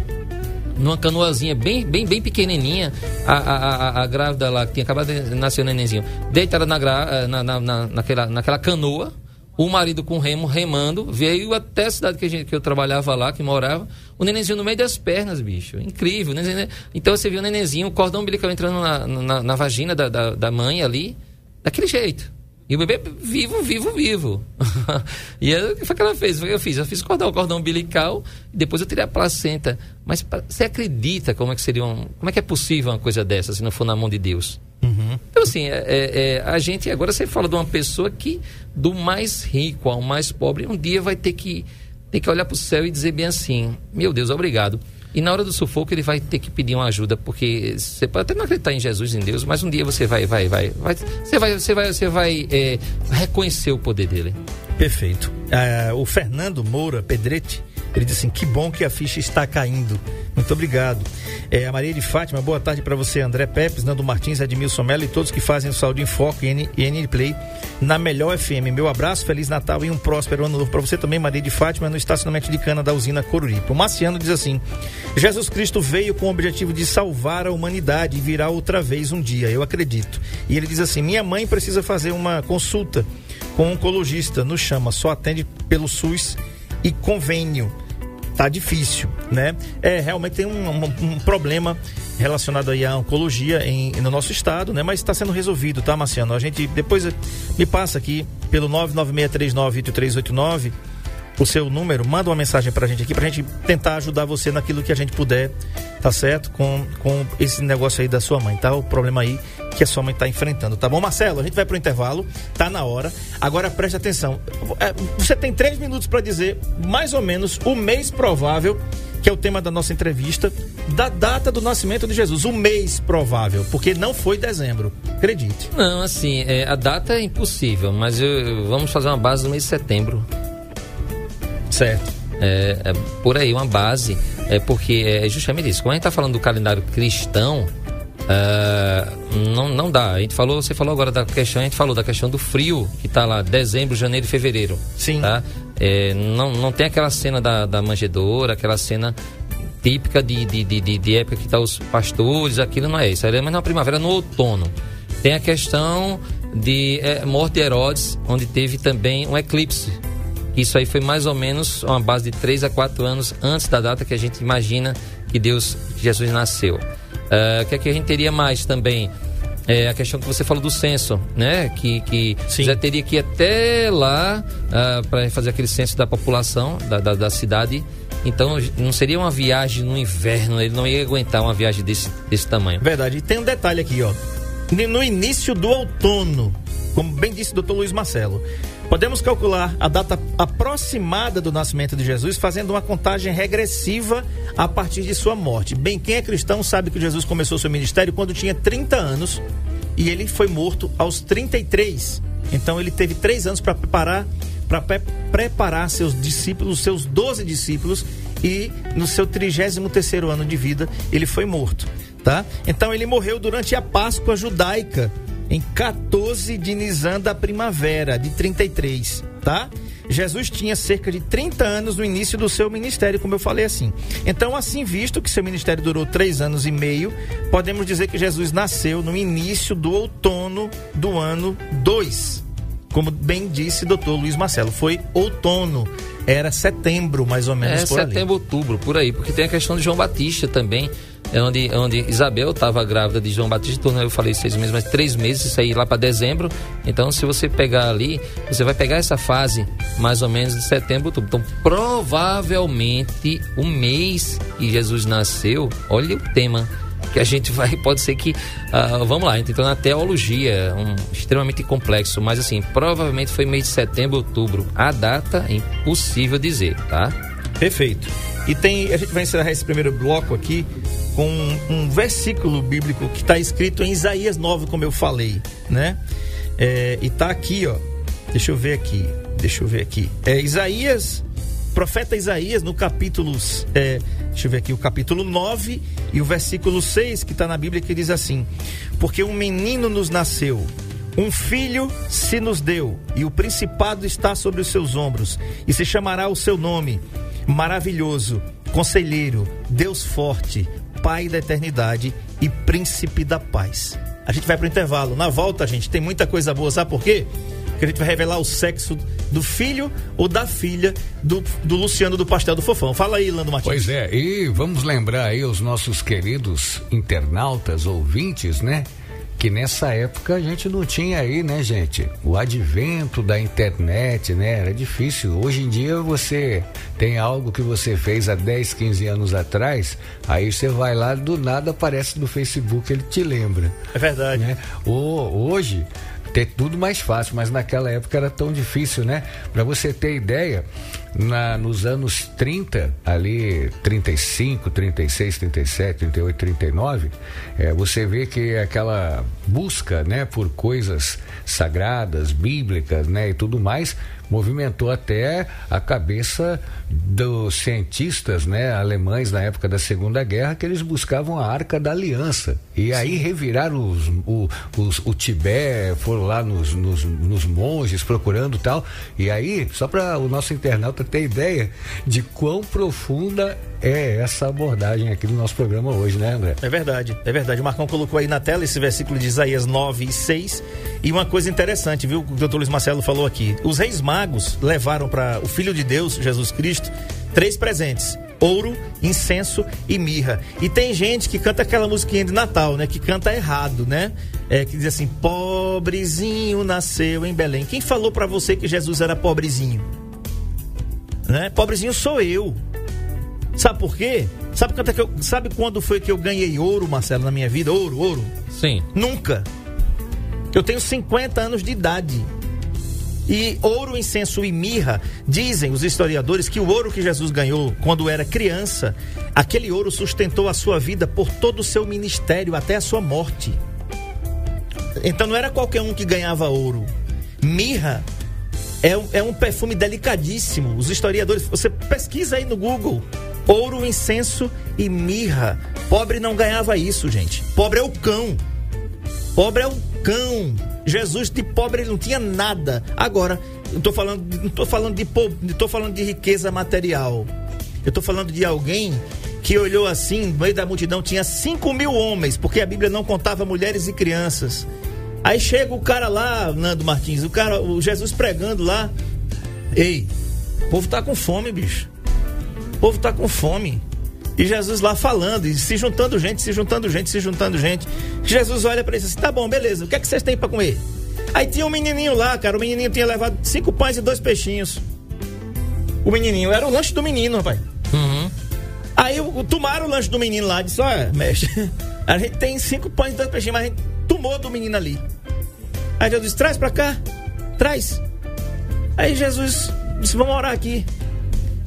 E: numa canoazinha bem, bem, bem pequenininha, a, a, a, a grávida lá, que tinha acabado de nascer o nenenzinho, deitada na, eh, na, na, na, naquela, naquela canoa, o marido com remo remando, veio até a cidade que, gente, que eu trabalhava lá, que morava, o nenenzinho no meio das pernas, bicho. Incrível. Nenenzinho, então você viu o nenenzinho, o cordão umbilical entrando na, na, na vagina da, da, da mãe ali, daquele jeito. E o bebê vivo, vivo, vivo. e o que foi que ela fez? Eu fiz, eu fiz cortar o cordão umbilical e depois eu tirei a placenta. Mas você acredita como é que seria um, como é que é possível uma coisa dessa se não for na mão de Deus? Uhum. Então assim, é, é, é, a gente agora você fala de uma pessoa que do mais rico ao mais pobre um dia vai ter que ter que olhar para o céu e dizer bem assim, meu Deus, obrigado. E na hora do sufoco ele vai ter que pedir uma ajuda, porque você pode até não acreditar em Jesus, em Deus, mas um dia você vai, vai, vai, vai você vai, você vai, você vai é, reconhecer o poder dele.
C: Perfeito. Uh, o Fernando Moura Pedretti Ele disse assim: que bom que a ficha está caindo. Muito obrigado. É, a Maria de Fátima, boa tarde para você, André Pepes, Nando Martins, Edmilson Mello e todos que fazem o Saúde em Foco e N, N Play na Melhor FM. Meu abraço, Feliz Natal e um próspero ano novo para você também, Maria de Fátima, no estacionamento de cana da usina Coruripe. O Marciano diz assim: Jesus Cristo veio com o objetivo de salvar a humanidade e virá outra vez um dia, eu acredito. E ele diz assim: minha mãe precisa fazer uma consulta com um oncologista, nos chama, só atende pelo SUS e convênio tá difícil, né? É, realmente tem um, um, um problema relacionado aí à oncologia em, no nosso estado, né? Mas está sendo resolvido, tá, Marciano? A gente depois me passa aqui pelo 996398389 o seu número, manda uma mensagem pra gente aqui, pra gente tentar ajudar você naquilo que a gente puder, tá certo? Com, com esse negócio aí da sua mãe, tá? O problema aí que a sua mãe tá enfrentando, tá bom? Marcelo, a gente vai pro intervalo, tá na hora. Agora preste atenção. É, você tem três minutos para dizer mais ou menos o mês provável que é o tema da nossa entrevista, da data do nascimento de Jesus, o mês provável, porque não foi dezembro, acredite.
E: Não, assim, é, a data é impossível, mas eu, vamos fazer uma base no mês de setembro.
C: Certo.
E: É, é por aí, uma base, é porque é justamente isso. Quando a gente está falando do calendário cristão, Uh, não, não dá. A gente falou, você falou agora da questão, a gente falou da questão do frio, que está lá, dezembro, janeiro e fevereiro.
C: Sim.
E: Tá? É, não, não tem aquela cena da, da manjedoura, aquela cena típica de, de, de, de época que tá os pastores, aquilo não é isso. É mas na primavera, no outono. Tem a questão de é, morte de Herodes, onde teve também um eclipse. Isso aí foi mais ou menos uma base de 3 a 4 anos antes da data que a gente imagina que Deus, que Jesus nasceu. Uh, o que, é que a gente teria mais também? É a questão que você falou do censo, né? Que, que já teria que ir até lá uh, ah, para fazer aquele censo da população da, da, da, cidade. Então não seria uma viagem no inverno, ele não ia aguentar uma viagem desse, desse tamanho.
C: Verdade. E tem um detalhe aqui, ó. No início do outono, como bem disse o doutor Luiz Marcelo, Podemos calcular a data aproximada do nascimento de Jesus fazendo uma contagem regressiva a partir de sua morte. Bem, quem é cristão sabe que Jesus começou seu ministério quando tinha 30 anos e ele foi morto aos 33. Então ele teve três anos para preparar para preparar seus discípulos, seus 12 discípulos, e no seu 33 terceiro ano de vida ele foi morto, tá? Então ele morreu durante a Páscoa judaica, em 14 de Nisan da primavera de 33, tá? Jesus tinha cerca de 30 anos no início do seu ministério, como eu falei assim. Então, assim visto que seu ministério durou três anos e meio, podemos dizer que Jesus nasceu no início do outono do ano 2. Como bem disse doutor Luiz Marcelo, foi outono era setembro, mais ou menos.
E: É, setembro, ali. outubro, por aí, porque tem a questão de João Batista também, onde, onde Isabel estava grávida de João Batista, então eu falei seis meses, mas três meses, isso aí lá para dezembro. Então, se você pegar ali, você vai pegar essa fase mais ou menos de setembro, outubro. Então, provavelmente o mês que Jesus nasceu, olha o tema que a gente vai, pode ser que, uh, vamos lá, entrando na teologia, um, extremamente complexo, mas assim, provavelmente foi mês de setembro, outubro. A data é impossível dizer, tá?
C: Perfeito. E tem, a gente vai encerrar esse primeiro bloco aqui com um, um versículo bíblico que está escrito em Isaías 9, como eu falei, né? É, e tá aqui, ó. Deixa eu ver aqui. Deixa eu ver aqui. É Isaías profeta Isaías, no capítulo, é, deixa eu ver aqui, o capítulo 9 e o versículo 6, que está na Bíblia, que diz assim: Porque um menino nos nasceu, um filho se nos deu, e o principado está sobre os seus ombros, e se chamará o seu nome, maravilhoso, conselheiro, Deus forte, Pai da eternidade e príncipe da paz. A gente vai para o intervalo. Na volta, gente, tem muita coisa boa, sabe por quê? que a gente vai revelar o sexo do filho ou da filha do, do Luciano do Pastel do Fofão. Fala aí, Lando Martins.
D: Pois é, e vamos lembrar aí os nossos queridos internautas, ouvintes, né? Que nessa época a gente não tinha aí, né, gente? O advento da internet, né? Era difícil. Hoje em dia você tem algo que você fez há 10, 15 anos atrás, aí você vai lá, do nada aparece no Facebook, ele te lembra.
C: É verdade.
D: Né? O, hoje ter tudo mais fácil, mas naquela época era tão difícil, né? Para você ter ideia, na, nos anos 30, ali 35, 36, 37, 38, 39, é, você vê que aquela busca, né, por coisas sagradas, bíblicas, né, e tudo mais, movimentou até a cabeça dos cientistas né, alemães na época da Segunda Guerra, que eles buscavam a Arca da Aliança. E aí reviraram os, o, os, o Tibete, foram lá nos, nos, nos monges procurando tal. E aí, só para o nosso internauta ter ideia de quão profunda é essa abordagem aqui do nosso programa hoje, né, André?
C: É verdade, é verdade. O Marcão colocou aí na tela esse versículo de Isaías 9 e 6. E uma coisa interessante, viu? O doutor Luiz Marcelo falou aqui. Os reis magos levaram para o Filho de Deus, Jesus Cristo, três presentes: ouro, incenso e mirra. E tem gente que canta aquela musiquinha de Natal, né? Que canta errado, né? É, que diz assim: pobrezinho nasceu em Belém. Quem falou para você que Jesus era pobrezinho? Né? Pobrezinho sou eu. Sabe por quê? Sabe, quanto é eu, sabe quando foi que eu ganhei ouro, Marcelo, na minha vida? Ouro, ouro?
E: Sim.
C: Nunca. Eu tenho 50 anos de idade. E ouro, incenso e mirra, dizem os historiadores que o ouro que Jesus ganhou quando era criança, aquele ouro sustentou a sua vida por todo o seu ministério até a sua morte. Então não era qualquer um que ganhava ouro. Mirra é, um- é um perfume delicadíssimo. Os historiadores, você pesquisa aí no Google, ouro, incenso e mirra. Pobre não ganhava isso, gente. Pobre é o cão. Pobre é o cão. Jesus de pobre ele não tinha nada. Agora, eu tô falando, não tô falando de po- não tô falando de riqueza material. Eu tô falando de alguém que olhou assim, no meio da multidão tinha 5 mil homens, porque a Bíblia não contava mulheres e crianças. Aí chega o cara lá, Nando Martins, o cara, o Jesus pregando lá. Ei, o povo tá com fome, bicho. O povo tá com fome. E Jesus lá falando, e se juntando gente, se juntando gente, se juntando gente. Jesus olha pra eles assim: tá bom, beleza, o que é que vocês têm pra comer? Aí tinha um menininho lá, cara, o menininho tinha levado cinco pães e dois peixinhos. O menininho, era o lanche do menino, rapaz. Aí o- tomaram o lanche do menino lá, disse: olha, mestre, a gente tem cinco pães e dois peixinhos, mas a gente tomou do menino ali. Aí Jesus disse: traz pra cá, traz. Aí Jesus disse: vamos orar aqui.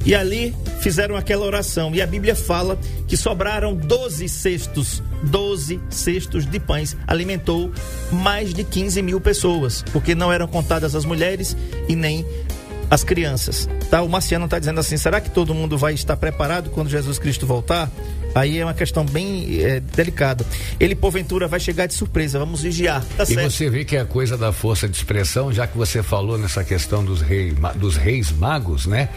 C: E ali fizeram aquela oração. E a Bíblia fala que sobraram 12 cestos, 12 cestos de pães. Alimentou mais de 15 mil pessoas, porque não eram contadas as mulheres e nem as crianças. Tá? O Marciano está dizendo assim: será que todo mundo vai estar preparado quando Jesus Cristo voltar? Aí é uma questão bem é, delicada. Ele, porventura, vai chegar de surpresa. Vamos vigiar. Tá
D: E
C: certo.
D: você vê que é a coisa da força de expressão, já que você falou nessa questão dos, rei, dos reis magos, né?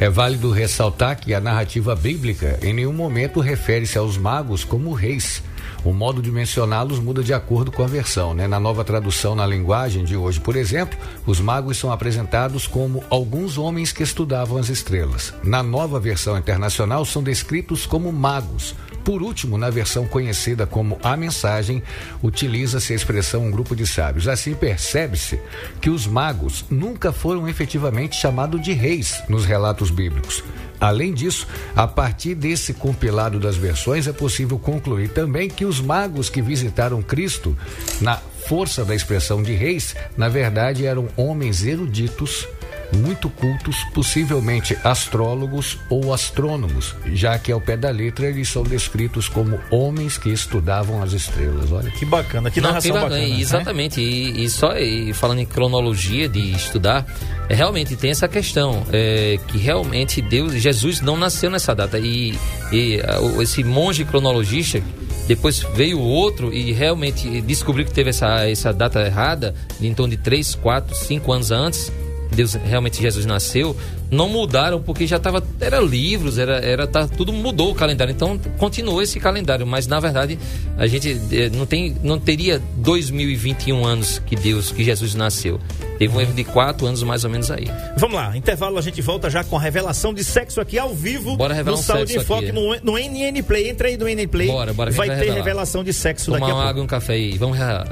D: É válido ressaltar que a narrativa bíblica em nenhum momento refere-se aos magos como reis. O modo de mencioná-los muda de acordo com a versão, né? Na nova tradução na linguagem de hoje, por exemplo, os magos são apresentados como alguns homens que estudavam as estrelas. Na nova versão internacional, são descritos como magos. Por último, na versão conhecida como A Mensagem, utiliza-se a expressão um grupo de sábios. Assim percebe-se que os magos nunca foram efetivamente chamados de reis nos relatos bíblicos. Além disso, a partir desse compilado das versões, é possível concluir também que os magos que visitaram Cristo, na força da expressão de reis, na verdade eram homens eruditos muito cultos, possivelmente astrólogos ou astrônomos, já que ao pé da letra eles são descritos como homens que estudavam as estrelas. Olha
C: Que bacana, que
E: Não,
C: narração
E: que bacana,
C: bacana. né?
E: Exatamente. E, e só e falando em cronologia de estudar, é, realmente tem essa questão é, que realmente Deus, Jesus não nasceu nessa data e, e esse monge cronologista depois veio outro e realmente descobriu que teve essa, essa data errada, em torno de 3, 4, 5 anos antes. Deus realmente Jesus nasceu, não mudaram porque já estava era livros, era era tá, tudo mudou o calendário. Então continuou esse calendário, mas na verdade a gente eh, não tem não teria 2021 anos que Deus que Jesus nasceu. Teve um erro de quatro anos mais ou menos aí.
C: Vamos lá, intervalo, a gente volta já com a revelação de sexo aqui ao vivo.
E: Bora revelar
C: no
E: um
C: Saúde
E: sexo
C: Foque
E: aqui.
C: no, no NN Play. Entra aí no NN Play.
E: Bora, bora,
C: Vai ter
E: revelar.
C: revelação de sexo
E: Tomar
C: daqui a
E: uma
C: pouco.
E: água e um café aí. Vamos lá.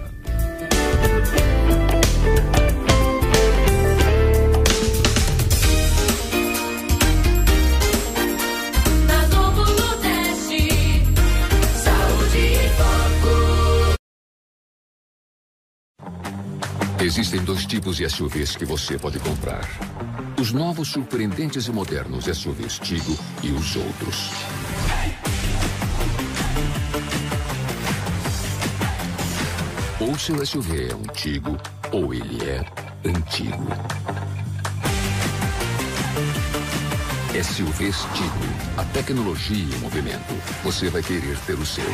F: Existem dois tipos de SUVs que você pode comprar. Os novos, surpreendentes e modernos SUVs Tigo e os outros. Ou seu SUV é um Tigo, ou ele é antigo. SUVs Tigo. A tecnologia em movimento. Você vai querer ter o seu.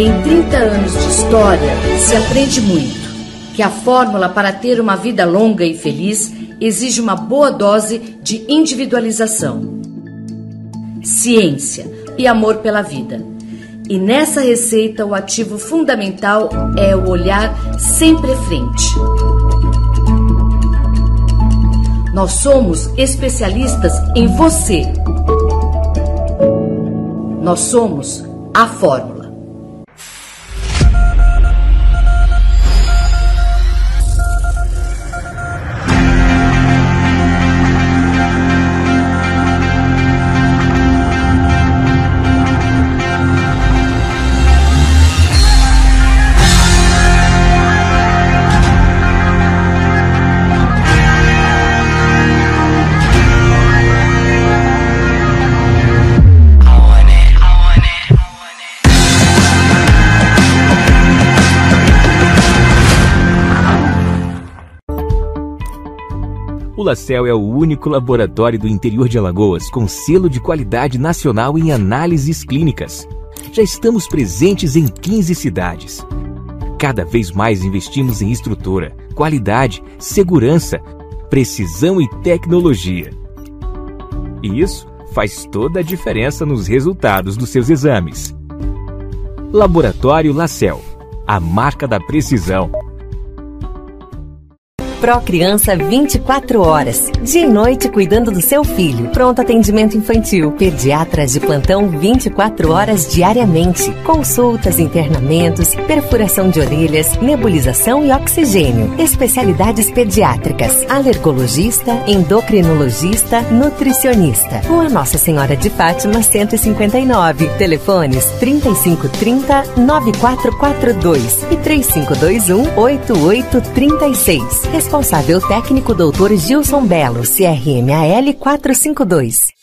G: Em 30 anos de história, se aprende muito. Que a fórmula para ter uma vida longa e feliz exige uma boa dose de individualização, ciência e amor pela vida. E nessa receita, o ativo fundamental é o olhar sempre à frente. Nós somos especialistas em você. Nós somos a fórmula.
H: O Lacel é o único laboratório do interior de Alagoas com selo de qualidade nacional em análises clínicas. Já estamos presentes em 15 cidades. Cada vez mais investimos em estrutura, qualidade, segurança, precisão e tecnologia. E isso faz toda a diferença nos resultados dos seus exames. Laboratório Lacel, a marca da precisão.
I: Pro Criança 24 horas. Dia e noite cuidando do seu filho. Pronto atendimento infantil. Pediatras de plantão 24 horas diariamente. Consultas, internamentos, perfuração de orelhas, nebulização e oxigênio. Especialidades pediátricas. Alergologista, endocrinologista, nutricionista. Rua Nossa Senhora de Fátima 159. Telefones 3530 9442 e 3521 8836 responsável técnico Dr. Gilson Belo, CRMAL 452.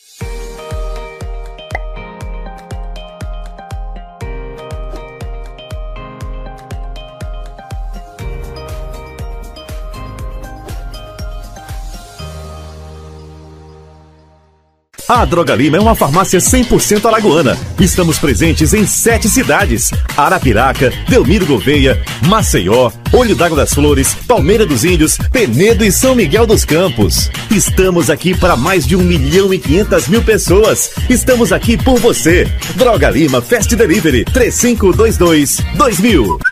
J: A Droga Lima é uma farmácia 100% alagoana. Estamos presentes em sete cidades: Arapiraca, Delmiro Gouveia, Maceió, Olho d'Água das Flores, Palmeira dos Índios, Penedo e São Miguel dos Campos. Estamos aqui para mais de um milhão e quinhentas mil pessoas. Estamos aqui por você. Droga Lima Fast Delivery 3522 2000.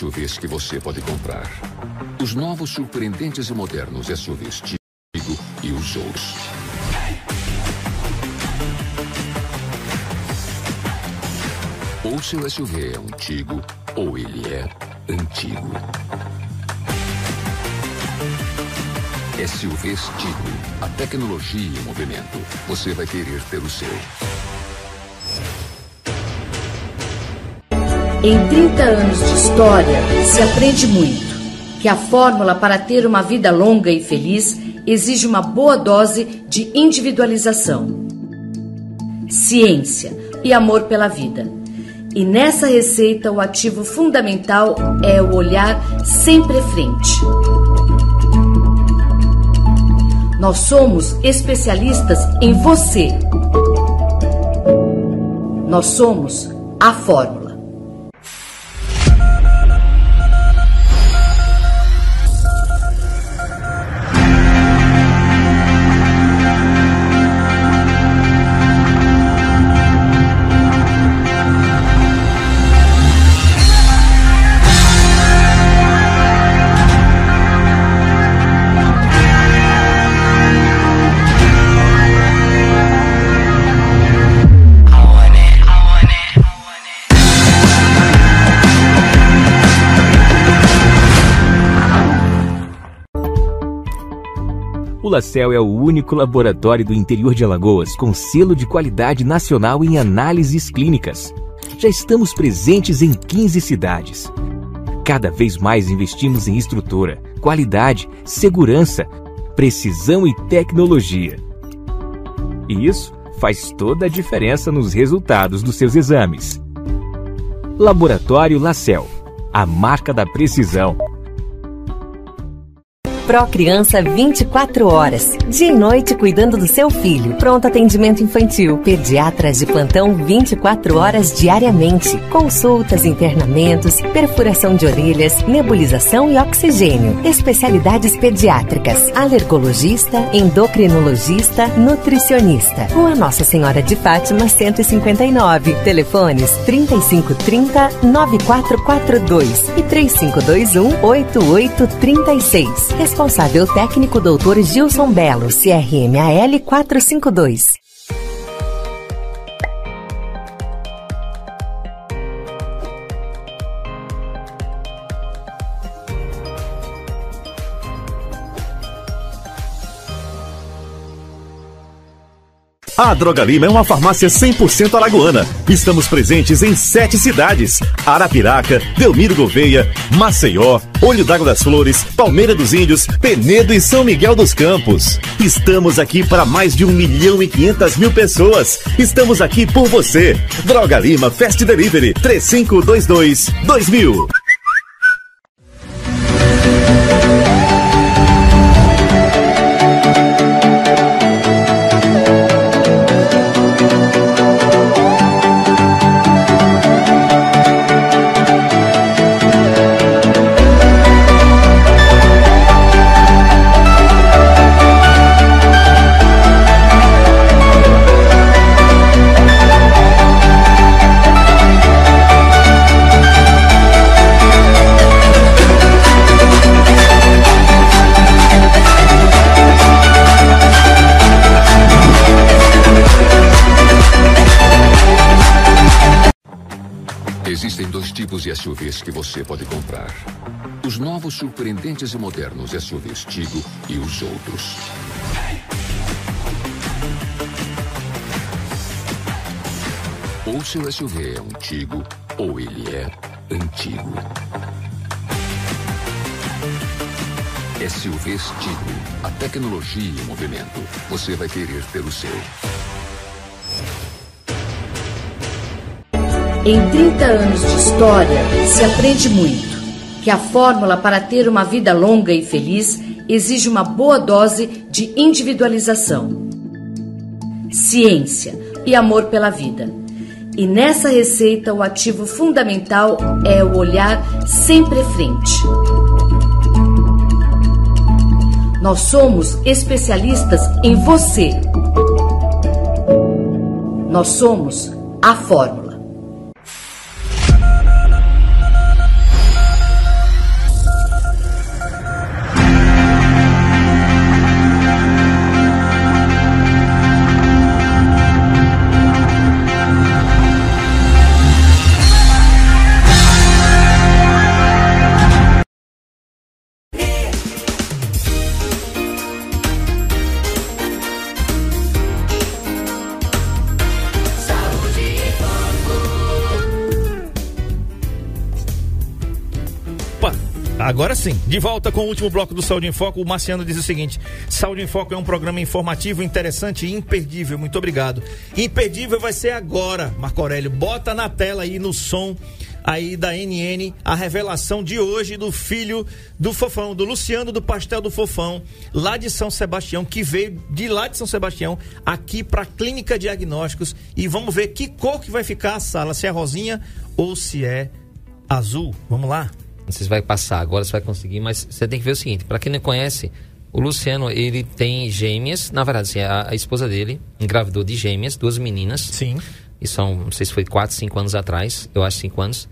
F: SUVs que você pode comprar. Os novos surpreendentes e modernos SUVs Tigo e os outros. Ou seu SUV é um Tigo, ou ele é antigo. SUVs Tigo. A tecnologia em movimento. Você vai querer ter o seu.
G: Em 30 anos de história, se aprende muito. Que a fórmula para ter uma vida longa e feliz exige uma boa dose de individualização, ciência e amor pela vida. E nessa receita, o ativo fundamental é o olhar sempre à frente. Nós somos especialistas em você. Nós somos a fórmula.
H: Lacel é o único laboratório do interior de Alagoas com selo de qualidade nacional em análises clínicas. Já estamos presentes em 15 cidades. Cada vez mais investimos em estrutura, qualidade, segurança, precisão e tecnologia. E isso faz toda a diferença nos resultados dos seus exames. Laboratório Lacel, a marca da precisão.
I: Pro Criança 24 horas. Dia e noite cuidando do seu filho. Pronto atendimento infantil. Pediatras de plantão 24 horas diariamente. Consultas, internamentos, perfuração de orelhas, nebulização e oxigênio. Especialidades pediátricas. Alergologista, endocrinologista, nutricionista. Rua Nossa Senhora de Fátima 159. Telefones 3530 9442 e 3521 8836. Responsável técnico Dr. Gilson Belo, CRMAL 452.
J: A Droga Lima é uma farmácia 100% alagoana. Estamos presentes em sete cidades: Arapiraca, Delmiro Gouveia, Maceió, Olho d'Água das Flores, Palmeira dos Índios, Penedo e São Miguel dos Campos. Estamos aqui para mais de um milhão e quinhentas mil pessoas. Estamos aqui por você. Droga Lima Fast Delivery 3522 2000.
F: SUVs que você pode comprar: os novos surpreendentes e modernos SUVs Tigo e os outros. Ou seu SUV é um Tigo, ou ele é antigo. SUVs Tigo, a tecnologia em movimento. Você vai querer ter o seu.
G: Em 30 anos de história, se aprende muito. Que a fórmula para ter uma vida longa e feliz exige uma boa dose de individualização, ciência e amor pela vida. E nessa receita, o ativo fundamental é o olhar sempre frente. Nós somos especialistas em você. Nós somos a fórmula.
C: Agora sim. De volta com o último bloco do Saúde em Foco, o Marciano diz o seguinte: Saúde em Foco é um programa informativo, interessante e imperdível. Muito obrigado. Imperdível vai ser agora, Marco Aurélio. Bota na tela aí no som aí da NN a revelação de hoje do filho do Fofão, do Luciano do Pastel do Fofão, lá de São Sebastião, que veio de lá de São Sebastião aqui para a Clínica Diagnósticos e vamos ver que cor que vai ficar a sala, se é rosinha ou se é azul. Vamos lá?
E: Não sei se vai passar agora, se vai conseguir, mas você tem que ver o seguinte: para quem não conhece, o Luciano ele tem gêmeas. Na verdade, assim, a, a esposa dele engravidou de gêmeas, duas meninas.
C: Sim.
E: E são, não sei se foi 4, 5 anos atrás, eu acho 5 anos.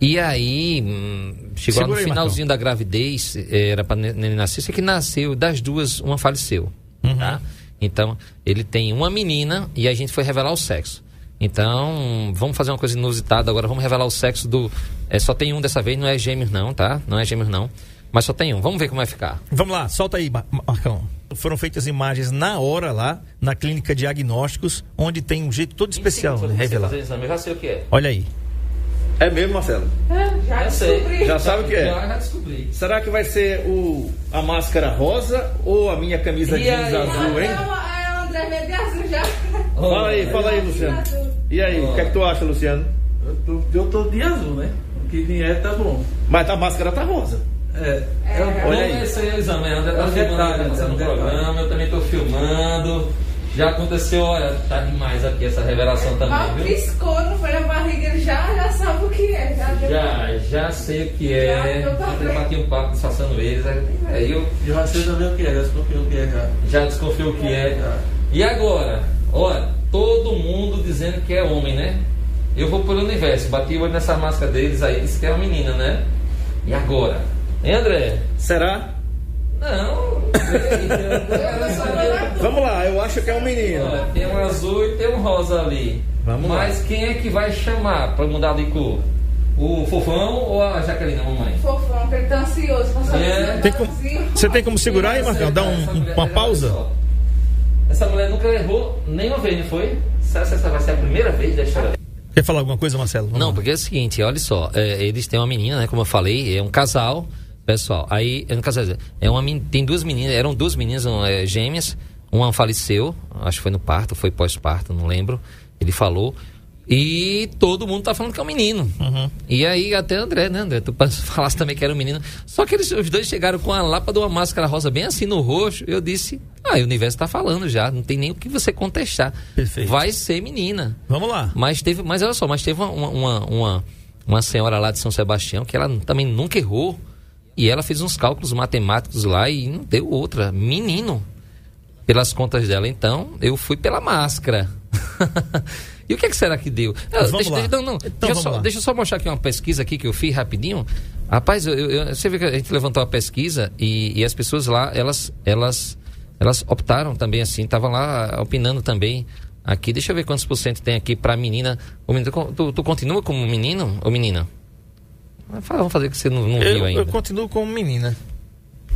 E: E aí, hum, chegou lá no
C: aí,
E: finalzinho da gravidez, eh, era para neném nascer, só que nasceu, das duas, uma faleceu. Tá? Então, ele tem uma menina e a gente foi revelar o sexo. Então, vamos fazer uma coisa inusitada agora, vamos revelar o sexo do. É, só tem um dessa vez, não é gêmeos, não, tá? Não é gêmeos, não. Mas só tem um. Vamos ver como vai ficar.
C: Vamos lá, solta aí, Mar- Marcão. foram feitas imagens na hora lá, na clínica diagnósticos, onde tem um jeito todo especial de revelar.
E: Eu já sei o que é.
C: Olha aí.
K: É mesmo, Marcelo?
B: Já
E: Já sei.
B: descobri.
K: Já sabe o que é?
E: Já, já descobri.
K: Será que vai ser o, a máscara rosa ou a minha camisa
E: E
K: jeans
E: aí?
K: azul, hein?
B: É Verde Azul já.
K: Fala aí, fala aí, Luciano. E aí, o que é que tu acha, Luciano?
L: Eu tô, eu tô de azul, né? O que vier tá bom.
K: Mas a máscara tá rosa.
L: É. é
K: Olha aí.
E: Comecei o exame, André
L: É
E: tá filmando,
L: detalhe,
E: tá
L: é um
E: no
L: detalhe.
E: programa, eu também tô filmando. Já aconteceu, olha, tá demais aqui essa revelação também, viu?
B: piscou, não foi na barriga, ele já, já sabe o que é. Já,
E: Já, já sei o que
B: Já,
E: é.
B: eu também.
E: Até bati um papo disfarçando eles. aí- eu
L: Eu já sei também o que é, já desconfio o que é já.
E: já desconfio o que é. E agora? Olha, todo mundo dizendo que é homem, né? Eu vou por universo, bati o olho nessa máscara deles aí, disse que é uma menina, né? E agora? Hein, André?
K: Será?
E: Não.
K: Vamos lá, eu acho que é um menino.
E: Olha, tem um azul e tem um rosa ali.
K: Vamos lá.
E: Mas quem é que vai chamar pra mudar de cor? O Fofão ou a Jaqueline, a mamãe?
B: Fofão, que ele tá ansioso saber
E: É.
C: Tem
B: tá
C: como-. Você tem como segurar aí, Marcão? Dá um- um- uma pausa?
E: olha só. Essa mulher nunca errou nenhuma vez, não foi? Será que essa vai ser a primeira vez da história dela?
C: Quer falar alguma coisa, Marcelo? Vamos
E: Não,
C: lá.
E: porque é o seguinte, olha só, é, eles têm uma menina, né? Como eu falei, é um casal, pessoal. Aí, é um casal, é uma, tem duas meninas, eram duas meninas um, é, gêmeas, uma faleceu, acho que foi no parto, foi pós-parto, não lembro. Ele falou. E todo mundo tá falando que é um menino. E aí, até André, né, André? Tu falasse também que era um menino. Só que eles, os dois chegaram com a lapa de uma máscara rosa bem assim no roxo. Eu disse, ah, o universo tá falando já, não tem nem o que você contestar.
C: Perfeito.
E: Vai ser menina.
C: Vamos lá.
E: Mas teve, mas olha só, mas teve uma, uma, uma, uma senhora lá de São Sebastião que ela também nunca errou. E ela fez uns cálculos matemáticos lá e não deu outra. Menino. Pelas contas dela, então, eu fui pela máscara. e o que, é que será que deu? Ah,
C: Vamos
E: deixa,
C: lá.
E: deixa- não, não.
C: Então
E: deixa, só,
C: lá.
E: deixa eu só mostrar aqui uma pesquisa aqui que eu fiz rapidinho. Rapaz, eu, eu- eu- você vê que a gente levantou uma pesquisa e, e as pessoas lá, elas, elas, elas optaram também assim, estavam lá opinando também. Aqui, deixa eu ver quantos por cento tem aqui pra menina. Ô, menino, tu, tu, continua como menino ou menina? Fala, Vamos fazer que você não, não viu
C: Eu,
E: ainda.
C: eu continuo como menina.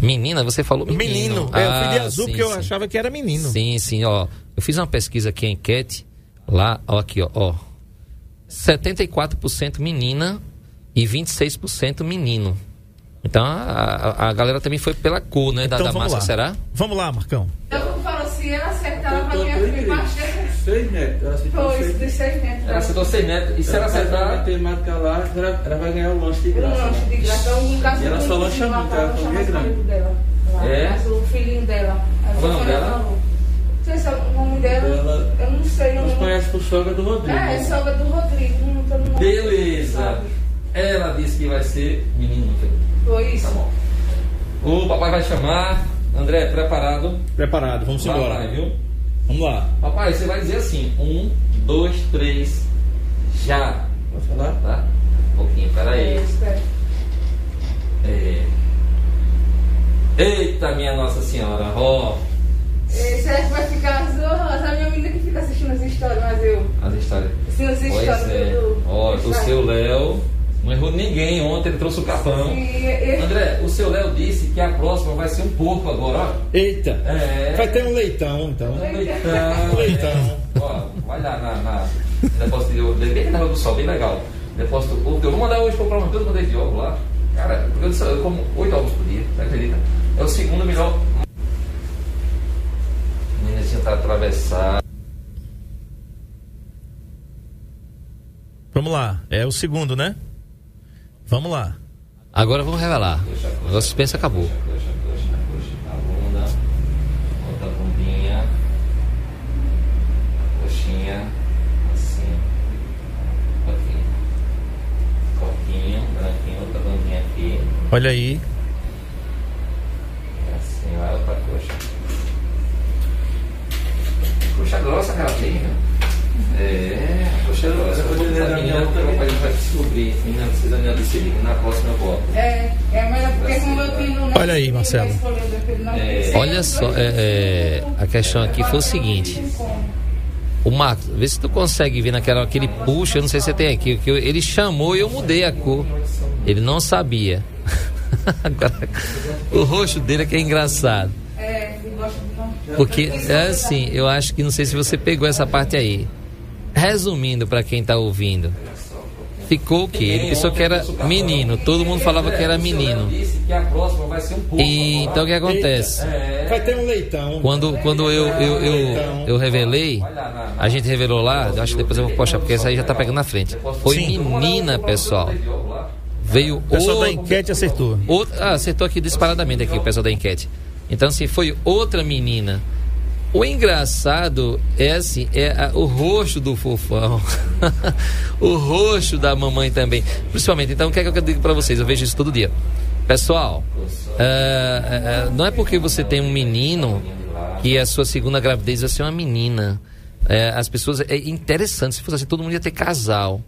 E: Menina, você falou menino.
C: Menino. É, eu fui de
E: Ah,
C: azul
E: sim,
C: porque eu
E: sim.
C: achava que era menino.
E: Sim, sim, ó. Eu fiz uma pesquisa aqui, enquete, lá, ó, aqui, ó, ó. 74% menina e 26% menino. Então a, a, a galera também foi pela cor, né, da,
C: Então
E: da
C: vamos
E: massa,
C: lá.
E: será?
C: Vamos lá, Marcão.
B: Eu como falou, se ela acertar, ela vai
L: incrível.
B: embaixo.
L: Seis metros. Ela acertou
B: Foi,
L: seis
B: de 6 metros.
E: Ela acertou 100 metros. E se ela
L: Ela
E: acertar...
L: matemática lá, ela, ela vai ganhar o lanche de
B: Um
L: graça.
B: lanche de graça. Um caso
L: E ela só lancha muito, ela
B: ela
L: é
B: os
L: grande.
E: É?
B: Mas o filhinho dela.
E: Qual é o nome
B: ela
E: dela?
B: falou. Não sei se é o nome dela. Não sei.
L: Nós
B: não...
L: conhecemos por sogra do Rodrigo.
B: É, é sogra do Rodrigo. Não,
E: Beleza.
B: sabe.
E: Ela disse que vai ser menino.
B: Foi isso.
E: Tá bom. O papai vai chamar. André, preparado?
K: Preparado, vamos
E: Lá
K: embora.
E: vai, viu?
K: Vamos lá.
E: Papai, você vai dizer assim: um, dois, três, já.
L: Posso falar?
E: Tá? Um pouquinho, peraí.
B: É, espera.
E: É. Eita, minha Nossa Senhora, ó,
B: É, Será que vai ficar azul? A minha menina que fica assistindo as histórias, mas eu.
E: as histórias.
B: Sim, as
E: Pois
B: histórias
E: é.
B: do.
E: Ó, o seu Léo não errou ninguém ontem, ele trouxe o capão. André, o seu Léo disse que a próxima vai ser um porco agora, ó.
K: Eita.
E: É.
K: Vai ter um leitão, então.
E: Leitão.
K: Leitão.
E: Ó, vai lá na, na depósito de ovo, bem na Rua do Sol, bem legal. Depósito de ovo. Eu vou mandar hoje comprar uma coisa de ovo lá. Cara, porque eu, disse, eu como oito ovos por dia, você acredita? É o segundo melhor. Tentar atravessar.
C: Vamos lá. É o segundo, né? Vamos lá.
E: Agora vamos revelar. O suspense acabou. Coxa, coxa, coxa, a bunda. Outra bundinha. Coxinha. Assim. Aqui. Corpinho, branquinho, outra bundinha aqui.
C: Olha aí.
E: Assim, vai outra coxa. Grossa, cara, tem, né? É, coxa grossa.
L: Eu vou dizer
E: A
L: da
E: menina
L: minha outra
E: que vai vai descobrir. Menina precisa me decidir. Na próxima eu volto.
B: É, é melhor porque como meu filho não.
C: Olha aí, Marcelo.
E: É, olha só, é, é, a questão aqui foi o seguinte. O Marcos, vê se tu consegue ver naquela hora que ele puxa, eu não sei se você tem aqui, que ele chamou e eu mudei a cor. Ele não sabia. Agora, o rosto dele é que é engraçado.
B: É, ele gosta de
E: Porque, é assim, eu acho que não sei se você pegou essa parte aí. Resumindo para quem tá ouvindo, ficou o quê? Ele pensou que era menino, todo mundo falava que era menino. E então o que acontece?
C: Vai ter um leitão.
E: Quando, quando eu, eu, eu, eu revelei, a gente revelou lá, eu acho que depois eu vou postar, porque essa aí já tá pegando na frente. Foi menina, pessoal. Veio
C: O pessoal da enquete acertou.
E: Outra, ah, acertou aqui disparadamente aqui o pessoal da enquete. Então, assim, foi outra menina. O engraçado é assim, é a- o rosto do fofão. o rosto da mamãe também. Principalmente, então, o que é que eu digo pra vocês? Eu vejo isso todo dia. Pessoal, ah, ah, não é porque você tem um menino que a sua segunda gravidez vai ser uma menina. É, as pessoas. É interessante, se fosse assim, todo mundo ia ter casal.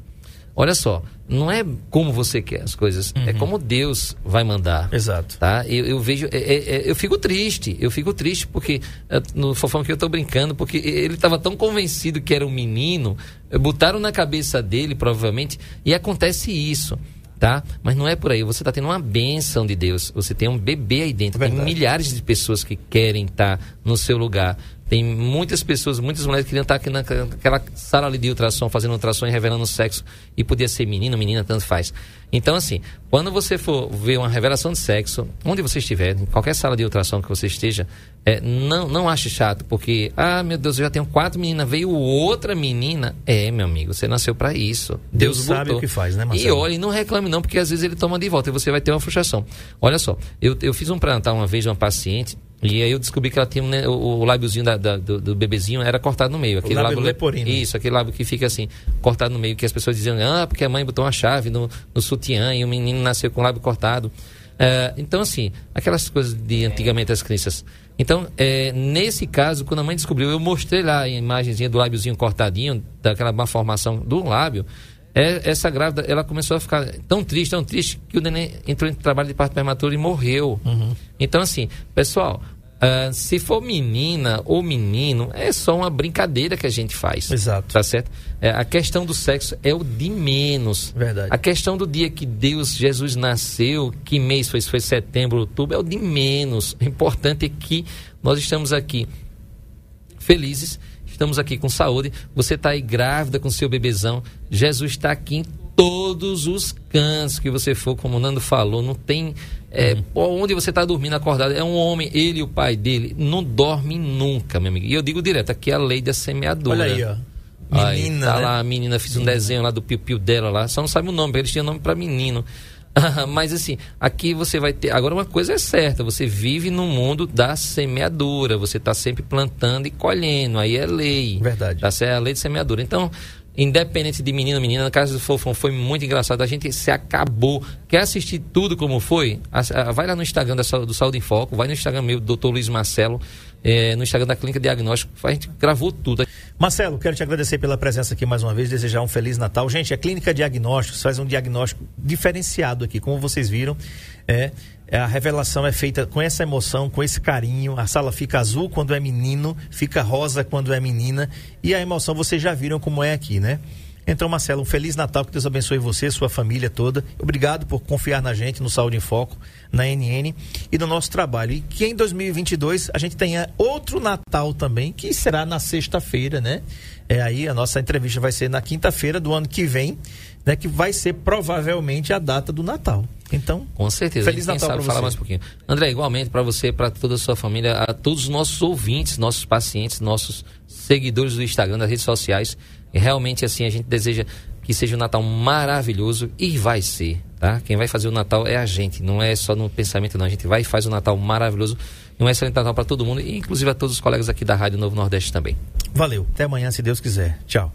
E: Olha só, não é como você quer as coisas, é como Deus vai mandar.
C: Exato.
E: Tá? Eu, eu vejo, é- é- é- eu fico triste, eu fico triste porque é, no fofão que eu tô brincando, porque ele estava tão convencido que era um menino, eh, botaram na cabeça dele provavelmente e acontece isso. Tá? Mas não é por aí. Você está tendo uma bênção de Deus. Você tem um bebê aí dentro. Tem milhares de pessoas que querem estar no seu lugar. Tem muitas pessoas, muitas mulheres que queriam estar aqui naquela sala ali de ultrassom, fazendo ultrassom e revelando o sexo. E podia ser menino, menina, tanto faz. Então, assim, quando você for ver uma revelação de sexo, onde você estiver, em qualquer sala de ultrassom que você esteja, é, não, não ache chato, porque, ah, meu Deus, eu já tenho quatro meninas, veio outra menina. É, meu amigo, você nasceu para isso.
C: Deus
E: Deus,
C: sabe
E: botou.
C: o que faz, né,
E: E
C: Marcelo?
E: olha, e não reclame não, porque às vezes ele toma de volta e você vai ter uma frustração. Olha só, eu, eu fiz um pré-natal uma vez de uma paciente, e aí eu descobri que ela tinha né, o, o lábiozinho da- da- do, do bebezinho era cortado no meio. Aquele
C: lábio
E: le-
C: leporino.
E: Isso, aquele lábio que fica assim, cortado no meio, que as pessoas diziam, ah, porque a mãe botou uma chave no, no sutiã e o menino nasceu com o lábio cortado. É, então, assim, aquelas coisas de antigamente as crianças. Então, é, nesse caso, quando a mãe descobriu, eu mostrei lá a imagenzinha do lábiozinho cortadinho, daquela malformação do lábio. É, essa grávida, ela começou a ficar tão triste, tão triste, que o neném entrou em trabalho de parto prematuro e morreu. Então, assim, pessoal, ah, se for menina ou menino, é só uma brincadeira que a gente faz.
C: Exato.
E: Tá certo? É, a questão do sexo é o de menos.
C: Verdade.
E: A questão do dia que Deus, Jesus nasceu, que mês foi? Se foi setembro, outubro, é o de menos. O importante é que nós estamos aqui felizes, estamos aqui com saúde. Você está aí grávida com seu bebezão. Jesus está aqui em todos os cantos que você for, como o Nando falou. Não tem. É, Onde você está dormindo acordado, é um homem, ele e o pai dele, não dorme nunca, meu amigo. E eu digo direto, aqui é a lei da semeadura.
C: Olha aí, ó.
E: Aí,
C: Menina,
E: tá
C: né?
E: lá a menina, fiz um desenho lá do piu-piu dela lá, só não sabe o nome, porque eles tinham nome para menino. Mas assim, aqui você vai ter. Agora, uma coisa é certa: você vive no mundo da semeadura, você está sempre plantando e colhendo, aí é lei.
C: Verdade.
E: Tá certo? É a lei de semeadura. Então, independente de menino ou menina, na casa do Fofão foi muito engraçado. A gente se acabou. Quer assistir tudo como foi? Ah, Vai lá no Instagram do Saúde em Foco, vai no Instagram meu, Dr. Luiz Marcelo, eh, no Instagram da Clínica Diagnóstico. A gente gravou tudo.
C: Marcelo, quero te agradecer pela presença aqui mais uma vez, desejar um feliz Natal. Gente, a Clínica Diagnósticos faz um diagnóstico diferenciado aqui, como vocês viram. É, é, a revelação é feita com essa emoção, com esse carinho. A sala fica azul quando é menino, fica rosa quando é menina. E a emoção vocês já viram como é aqui, né? Então, Marcelo, um Feliz Natal, que Deus abençoe você, sua família toda. Obrigado por confiar na gente, no Saúde em Foco, na NN e no nosso trabalho. E que em 2022 a gente tenha outro Natal também, que será na sexta-feira, né? É aí, a nossa entrevista vai ser na quinta-feira do ano que vem, né? Que vai ser provavelmente a data do Natal. Então,
E: Com certeza.
C: Feliz Natal pra
E: falar
C: você.
E: mais um pouquinho. André, igualmente para você, para toda a sua família, a todos os nossos ouvintes, nossos pacientes, nossos seguidores do Instagram, das redes sociais. E realmente, assim, a gente deseja que seja um Natal maravilhoso e vai ser, tá? Quem vai fazer o Natal é a gente, não é só no pensamento, não. A gente vai e faz um Natal maravilhoso e um excelente Natal para todo mundo, e inclusive a todos os colegas aqui da Rádio Novo Nordeste também.
C: valeu. Até amanhã, se Deus quiser. Tchau.